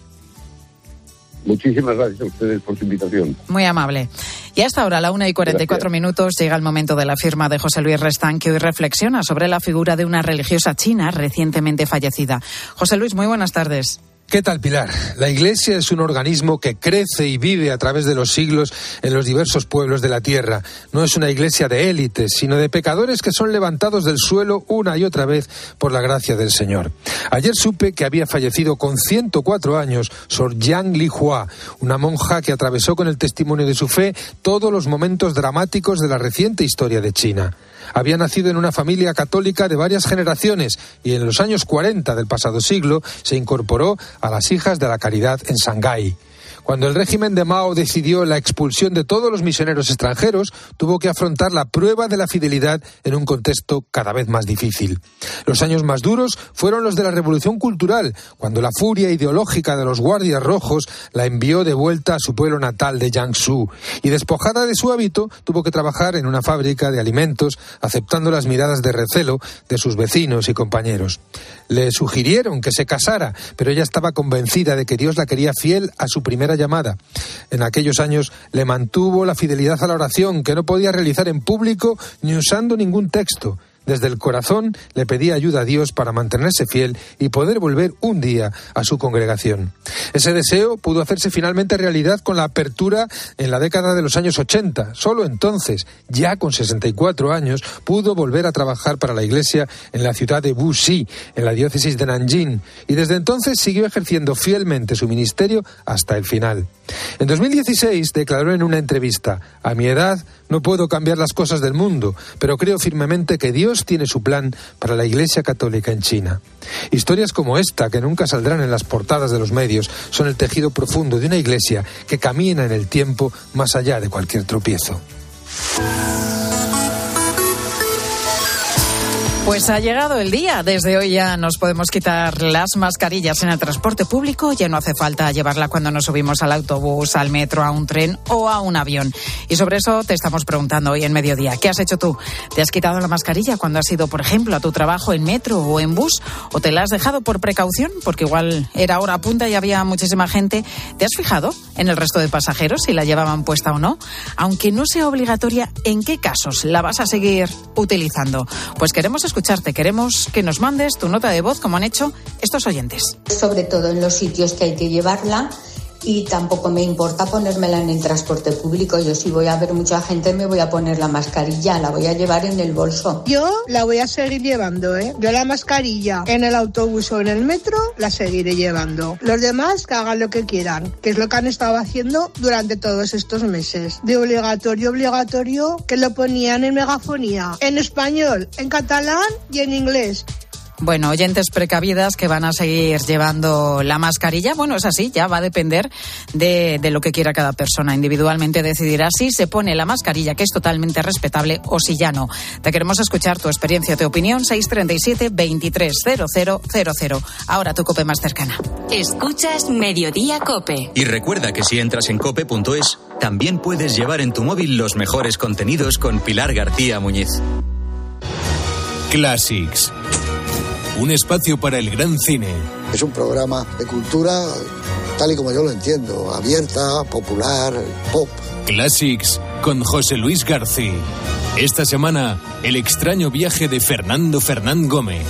Muchísimas gracias a ustedes por su invitación. Muy amable. Y hasta ahora, a la una y 44 gracias. minutos, llega el momento de la firma de José Luis Restán, que hoy reflexiona sobre la figura de una religiosa china recientemente fallecida. José Luis, muy buenas tardes. ¿Qué tal, Pilar? La Iglesia es un organismo que crece y vive a través de los siglos en los diversos pueblos de la tierra. No es una iglesia de élites, sino de pecadores que son levantados del suelo una y otra vez por la gracia del Señor. Ayer supe que había fallecido con 104 años Sor Yang Lihua, una monja que atravesó con el testimonio de su fe todos los momentos dramáticos de la reciente historia de China había nacido en una familia católica de varias generaciones y en los años 40 del pasado siglo se incorporó a las hijas de la caridad en Shanghái. Cuando el régimen de Mao decidió la expulsión de todos los misioneros extranjeros, tuvo que afrontar la prueba de la fidelidad en un contexto cada vez más difícil. Los años más duros fueron los de la Revolución Cultural, cuando la furia ideológica de los guardias rojos la envió de vuelta a su pueblo natal de Jiangsu, y despojada de su hábito, tuvo que trabajar en una fábrica de alimentos, aceptando las miradas de recelo de sus vecinos y compañeros. Le sugirieron que se casara, pero ella estaba convencida de que Dios la quería fiel a su primera llamada. En aquellos años le mantuvo la fidelidad a la oración, que no podía realizar en público ni usando ningún texto. Desde el corazón le pedía ayuda a Dios para mantenerse fiel y poder volver un día a su congregación. Ese deseo pudo hacerse finalmente realidad con la apertura en la década de los años 80. Solo entonces, ya con 64 años, pudo volver a trabajar para la Iglesia en la ciudad de Wuxi, en la diócesis de Nanjing, y desde entonces siguió ejerciendo fielmente su ministerio hasta el final. En 2016 declaró en una entrevista, a mi edad no puedo cambiar las cosas del mundo, pero creo firmemente que Dios tiene su plan para la Iglesia Católica en China. Historias como esta, que nunca saldrán en las portadas de los medios, son el tejido profundo de una Iglesia que camina en el tiempo más allá de cualquier tropiezo. Pues ha llegado el día. Desde hoy ya nos podemos quitar las mascarillas en el transporte público. Ya no hace falta llevarla cuando nos subimos al autobús, al metro, a un tren o a un avión. Y sobre eso te estamos preguntando hoy en mediodía. ¿Qué has hecho tú? ¿Te has quitado la mascarilla cuando has ido, por ejemplo, a tu trabajo en metro o en bus? ¿O te la has dejado por precaución? Porque igual era hora punta y había muchísima gente. ¿Te has fijado en el resto de pasajeros si la llevaban puesta o no? Aunque no sea obligatoria, ¿en qué casos la vas a seguir utilizando? Pues queremos escucharte. Queremos que nos mandes tu nota de voz como han hecho estos oyentes. Sobre todo en los sitios que hay que llevarla y tampoco me importa ponérmela en el transporte público. Yo si voy a ver mucha gente me voy a poner la mascarilla, la voy a llevar en el bolso. Yo la voy a seguir llevando, ¿eh? Yo la mascarilla en el autobús o en el metro la seguiré llevando. Los demás que hagan lo que quieran, que es lo que han estado haciendo durante todos estos meses. De obligatorio, obligatorio, que lo ponían en megafonía, en español, en catalán y en inglés. Bueno, oyentes precavidas que van a seguir llevando la mascarilla. Bueno, es así, ya va a depender de, de, lo que quiera cada persona. Individualmente decidirá si se pone la mascarilla, que es totalmente respetable, o si ya no. Te queremos escuchar tu experiencia, tu opinión, 637-230000. Ahora tu cope más cercana. Escuchas Mediodía Cope. Y recuerda que si entras en cope.es, también puedes llevar en tu móvil los mejores contenidos con Pilar García Muñiz. Classics un espacio para el gran cine. Es un programa de cultura tal y como yo lo entiendo, abierta, popular, pop. Classics con José Luis García. Esta semana, el extraño viaje de Fernando Fernán Gómez.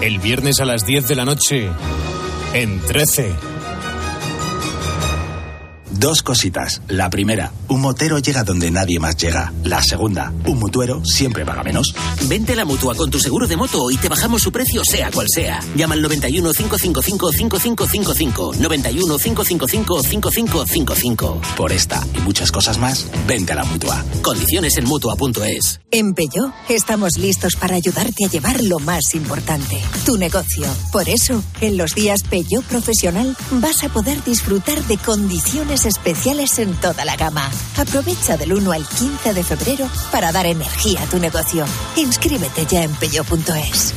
El viernes a las 10 de la noche, en 13. Dos cositas. La primera, un motero llega donde nadie más llega. La segunda, un mutuero siempre paga menos. Vente a la mutua con tu seguro de moto y te bajamos su precio sea cual sea. Llama al 91 555 5555. 91 555 5555. Por esta y muchas cosas más, vente a la mutua. Condiciones en mutua.es. En Peugeot estamos listos para ayudarte a llevar lo más importante, tu negocio. Por eso, en los días Peugeot Profesional vas a poder disfrutar de condiciones especiales en toda la gama. Aprovecha del 1 al 15 de febrero para dar energía a tu negocio. Inscríbete ya en peyo.es.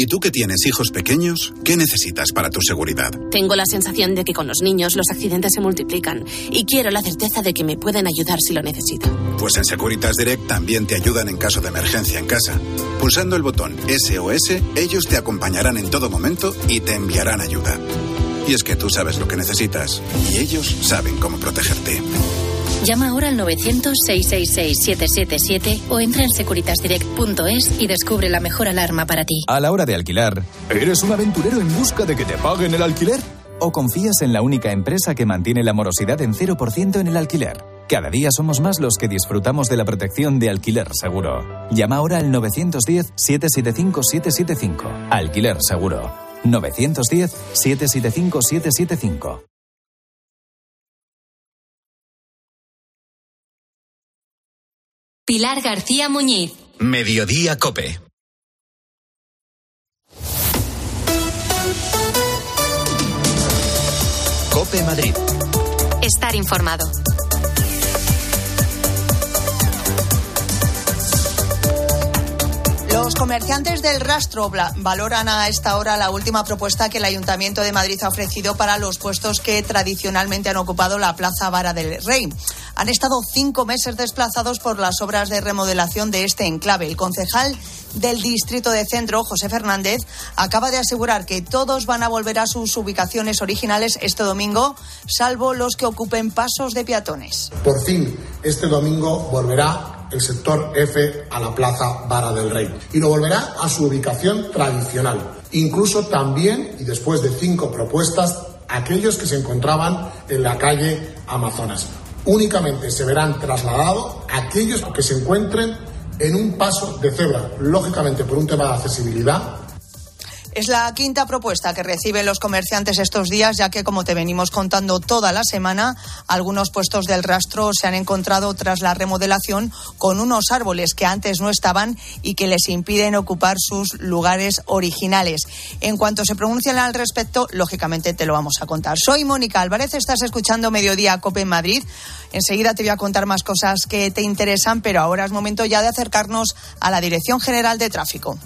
¿Y tú que tienes hijos pequeños? ¿Qué necesitas para tu seguridad? Tengo la sensación de que con los niños los accidentes se multiplican y quiero la certeza de que me pueden ayudar si lo necesito. Pues en Securitas Direct también te ayudan en caso de emergencia en casa. Pulsando el botón SOS, ellos te acompañarán en todo momento y te enviarán ayuda. Y es que tú sabes lo que necesitas y ellos saben cómo protegerte. Llama ahora al 900-666-777 o entra en securitasdirect.es y descubre la mejor alarma para ti. A la hora de alquilar, ¿eres un aventurero en busca de que te paguen el alquiler? ¿O confías en la única empresa que mantiene la morosidad en 0% en el alquiler? Cada día somos más los que disfrutamos de la protección de alquiler seguro. Llama ahora al 910-775-775. Alquiler seguro. 910-775-775. Pilar García Muñiz. Mediodía Cope. Cope Madrid. Estar informado. Los comerciantes del rastro valoran a esta hora la última propuesta que el Ayuntamiento de Madrid ha ofrecido para los puestos que tradicionalmente han ocupado la Plaza Vara del Rey. Han estado cinco meses desplazados por las obras de remodelación de este enclave. El concejal del Distrito de Centro, José Fernández, acaba de asegurar que todos van a volver a sus ubicaciones originales este domingo, salvo los que ocupen pasos de peatones. Por fin, este domingo volverá el sector F a la Plaza Vara del Rey y lo volverá a su ubicación tradicional. Incluso también, y después de cinco propuestas, aquellos que se encontraban en la calle Amazonas. Únicamente se verán trasladados aquellos que se encuentren en un paso de cebra, lógicamente por un tema de accesibilidad es la quinta propuesta que reciben los comerciantes estos días, ya que, como te venimos contando toda la semana, algunos puestos del rastro se han encontrado tras la remodelación con unos árboles que antes no estaban y que les impiden ocupar sus lugares originales. En cuanto se pronuncian al respecto, lógicamente te lo vamos a contar. Soy Mónica Álvarez, estás escuchando Mediodía Cope en Madrid. Enseguida te voy a contar más cosas que te interesan, pero ahora es momento ya de acercarnos a la Dirección General de Tráfico.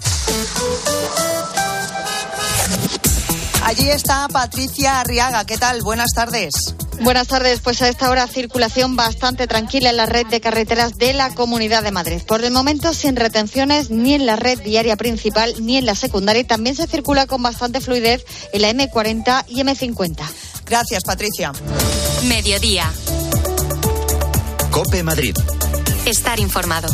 Allí está Patricia Arriaga. ¿Qué tal? Buenas tardes. Buenas tardes. Pues a esta hora circulación bastante tranquila en la red de carreteras de la Comunidad de Madrid. Por el momento sin retenciones ni en la red diaria principal ni en la secundaria. Y también se circula con bastante fluidez en la M40 y M50. Gracias, Patricia. Mediodía. Cope Madrid. Estar informado.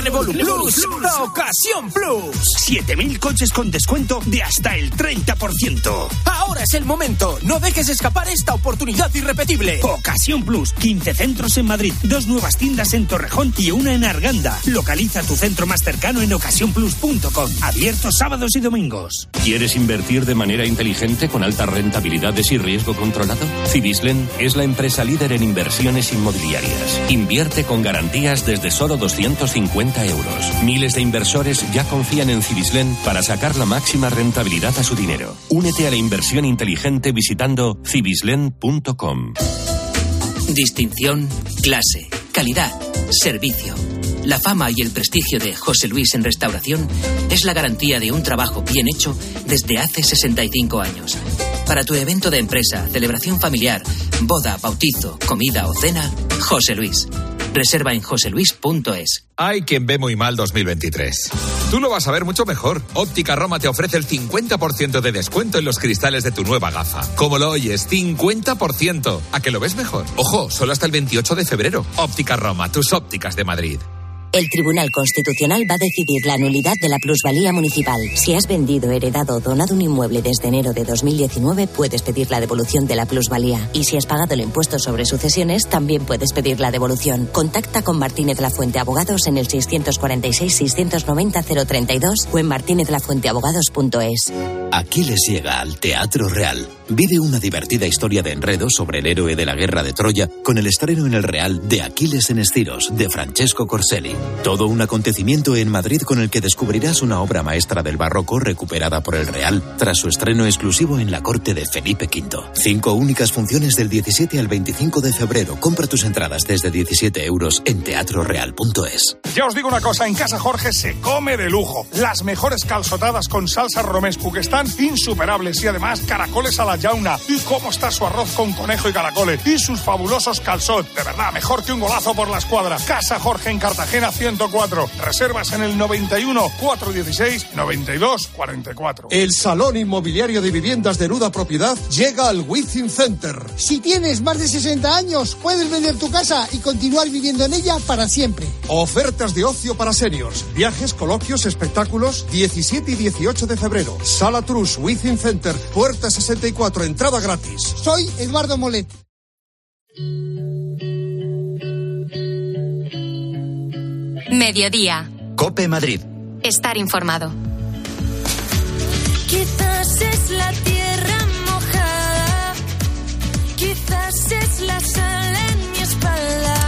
Revolu Plus, la ocasión Plus. 7000 coches con descuento de hasta el 30%. Ahora es el momento. No dejes escapar esta oportunidad irrepetible. Ocasión Plus. 15 centros en Madrid, dos nuevas tiendas en Torrejón y una en Arganda. Localiza tu centro más cercano en ocasiónplus.com. Abierto sábados y domingos. ¿Quieres invertir de manera inteligente con altas rentabilidades y riesgo controlado? Cibislen es la empresa líder en inversiones inmobiliarias. Invierte con garantías desde solo 250 euros. Miles de inversores ya confían en Cibislen para sacar la máxima rentabilidad a su dinero. Únete a la inversión inteligente visitando cibislen.com. Distinción, clase, calidad, servicio. La fama y el prestigio de José Luis en restauración es la garantía de un trabajo bien hecho desde hace 65 años. Para tu evento de empresa, celebración familiar, boda, bautizo, comida o cena, José Luis. Reserva en joseluis.es. Hay quien ve muy mal 2023. Tú lo vas a ver mucho mejor. Óptica Roma te ofrece el 50% de descuento en los cristales de tu nueva gafa. Como lo oyes, 50%. ¿A que lo ves mejor? Ojo, solo hasta el 28 de febrero. Óptica Roma, tus ópticas de Madrid. El Tribunal Constitucional va a decidir la nulidad de la plusvalía municipal. Si has vendido, heredado o donado un inmueble desde enero de 2019, puedes pedir la devolución de la plusvalía. Y si has pagado el impuesto sobre sucesiones, también puedes pedir la devolución. Contacta con Martínez La Fuente Abogados en el 646-690-032 o en martinezlafuenteabogados.es. Aquiles llega al Teatro Real. Vive una divertida historia de enredo sobre el héroe de la guerra de Troya con el estreno en el Real de Aquiles en Estiros de Francesco Corselli. Todo un acontecimiento en Madrid con el que descubrirás una obra maestra del barroco recuperada por el Real tras su estreno exclusivo en la corte de Felipe V. Cinco únicas funciones del 17 al 25 de febrero. Compra tus entradas desde 17 euros en teatroreal.es. Ya os digo una cosa, en casa Jorge se come de lujo. Las mejores calzotadas con salsa romescu que están insuperables y además caracoles a la yauna. ¿Y cómo está su arroz con conejo y caracoles? Y sus fabulosos calzot. De verdad, mejor que un golazo por la escuadra. Casa Jorge en Cartagena 104. Reservas en el 91 416 92 44. El Salón Inmobiliario de Viviendas de Nuda Propiedad llega al Within Center. Si tienes más de 60 años, puedes vender tu casa y continuar viviendo en ella para siempre. Ofertas de ocio para seniors, viajes, coloquios, espectáculos, 17 y 18 de febrero. Sala Trus, Within Center, puerta 64, entrada gratis. Soy Eduardo Molet. Mediodía. Cope Madrid. Estar informado. Quizás es la tierra mojada, quizás es la sal en mi espalda.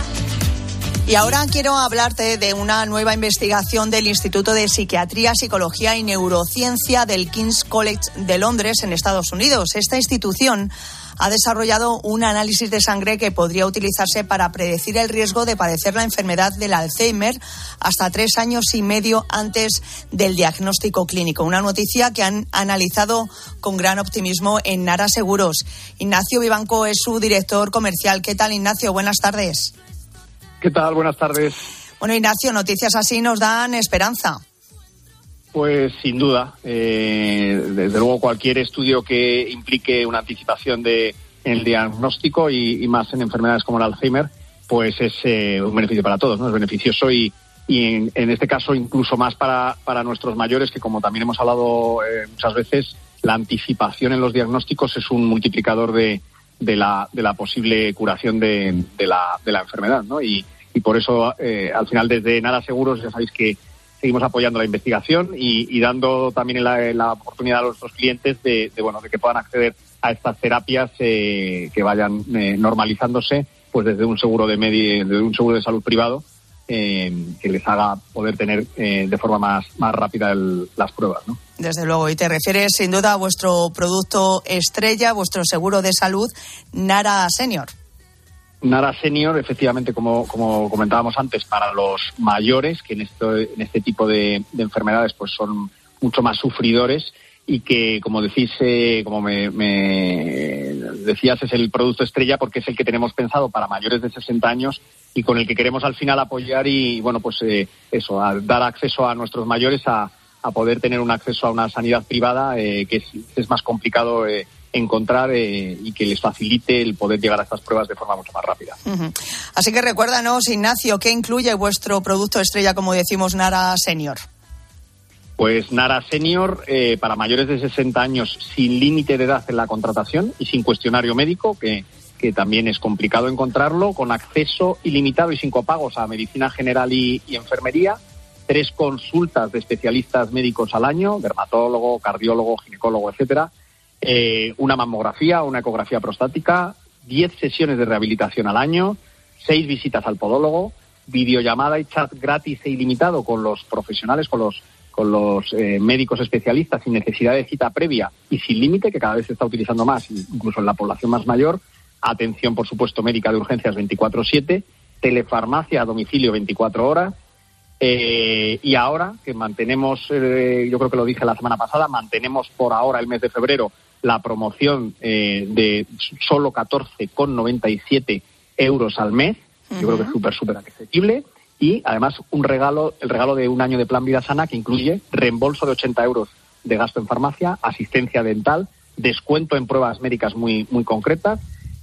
Y ahora quiero hablarte de una nueva investigación del Instituto de Psiquiatría, Psicología y Neurociencia del King's College de Londres, en Estados Unidos. Esta institución ha desarrollado un análisis de sangre que podría utilizarse para predecir el riesgo de padecer la enfermedad del Alzheimer hasta tres años y medio antes del diagnóstico clínico. Una noticia que han analizado con gran optimismo en Nara Seguros. Ignacio Vivanco es su director comercial. ¿Qué tal, Ignacio? Buenas tardes. ¿Qué tal? Buenas tardes. Bueno, Ignacio, noticias así nos dan esperanza. Pues sin duda, eh, desde luego cualquier estudio que implique una anticipación de el diagnóstico y, y más en enfermedades como el Alzheimer, pues es eh, un beneficio para todos, ¿no? Es beneficioso y, y en, en, este caso incluso más para, para nuestros mayores, que como también hemos hablado eh, muchas veces, la anticipación en los diagnósticos es un multiplicador de, de, la, de la posible curación de, de, la, de la enfermedad, ¿no? Y, por eso, eh, al final, desde Nada Seguros, ya sabéis que seguimos apoyando la investigación y, y dando también la, la, oportunidad a nuestros clientes de, de, bueno de que puedan acceder a estas terapias eh, que vayan eh, normalizándose pues desde un seguro de desde un seguro de salud privado eh, que les haga poder tener eh, de forma más, más rápida el, las pruebas. ¿no? Desde luego, y te refieres sin duda a vuestro producto estrella, vuestro seguro de salud, Nara Senior. Nara Senior, efectivamente, como, como comentábamos antes, para los mayores, que en, esto, en este tipo de, de, enfermedades pues son mucho más sufridores y que, como decís, eh, como me, me, decías, es el producto estrella porque es el que tenemos pensado para mayores de 60 años y con el que queremos al final apoyar y, bueno, pues eh, eso, a dar acceso a nuestros mayores a, a, poder tener un acceso a una sanidad privada eh, que es, es, más complicado eh, encontrar eh, y que les facilite el poder llegar a estas pruebas de forma mucho más rápida. Uh -huh. Así que recuérdanos, Ignacio, ¿qué incluye vuestro producto estrella, como decimos, Nara Senior? Pues Nara Senior, eh, para mayores de 60 años, sin límite de edad en la contratación y sin cuestionario médico, que, que también es complicado encontrarlo, con acceso ilimitado y sin copagos a medicina general y, y enfermería, tres consultas de especialistas médicos al año, dermatólogo, cardiólogo, ginecólogo, etcétera, eh, una mamografía, una ecografía prostática, 10 sesiones de rehabilitación al año, seis visitas al podólogo, videollamada y chat gratis e ilimitado con los profesionales, con los, con los eh, médicos especialistas sin necesidad de cita previa y sin límite, que cada vez se está utilizando más, incluso en la población más mayor. Atención, por supuesto, médica de urgencias 24-7, telefarmacia a domicilio 24 horas. Eh, y ahora que mantenemos, eh, yo creo que lo dije la semana pasada, mantenemos por ahora el mes de febrero la promoción eh, de solo 14,97 euros al mes. Uh -huh. Yo creo que es súper, súper accesible. Y además un regalo, el regalo de un año de plan Vida Sana que incluye reembolso de 80 euros de gasto en farmacia, asistencia dental, descuento en pruebas médicas muy, muy concretas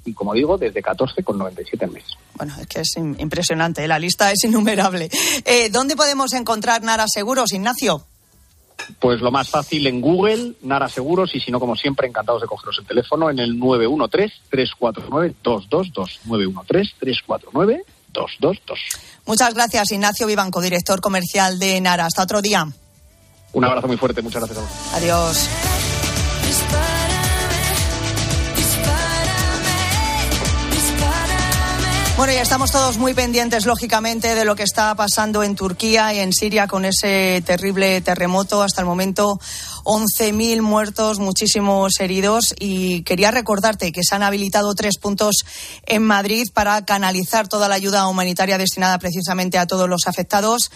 y, como digo, desde 14,97 al mes. Bueno, es que es impresionante, ¿eh? la lista es innumerable. Eh, ¿Dónde podemos encontrar Nara Seguros, Ignacio? Pues lo más fácil en Google, Nara Seguros, y si no, como siempre, encantados de cogeros el teléfono en el 913-349-222. 913-349-222. Muchas gracias, Ignacio Vivanco, director comercial de Nara. Hasta otro día. Un abrazo muy fuerte, muchas gracias a todos. Adiós. Bueno, ya estamos todos muy pendientes, lógicamente, de lo que está pasando en Turquía y en Siria con ese terrible terremoto. Hasta el momento, 11.000 muertos, muchísimos heridos. Y quería recordarte que se han habilitado tres puntos en Madrid para canalizar toda la ayuda humanitaria destinada precisamente a todos los afectados.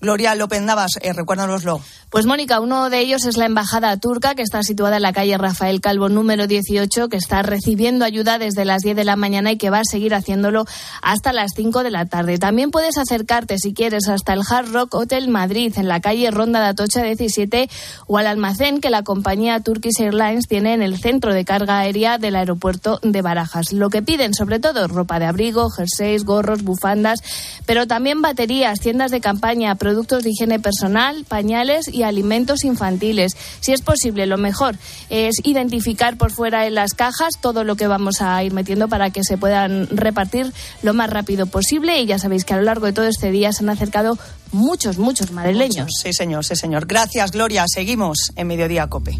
Gloria López Navas, eh, recuérdanoslo. Pues Mónica, uno de ellos es la embajada turca que está situada en la calle Rafael Calvo número 18, que está recibiendo ayuda desde las 10 de la mañana y que va a seguir haciéndolo hasta las 5 de la tarde. También puedes acercarte, si quieres, hasta el Hard Rock Hotel Madrid, en la calle Ronda de Atocha 17, o al almacén que la compañía Turkish Airlines tiene en el centro de carga aérea del aeropuerto de Barajas. Lo que piden, sobre todo, ropa de abrigo, jerseys, gorros, bufandas, pero también baterías, tiendas de campaña, productos de higiene personal, pañales y alimentos infantiles. Si es posible, lo mejor es identificar por fuera en las cajas todo lo que vamos a ir metiendo para que se puedan repartir lo más rápido posible. Y ya sabéis que a lo largo de todo este día se han acercado muchos, muchos madrileños. Sí, señor, sí, señor. Gracias, Gloria. Seguimos en Mediodía Cope.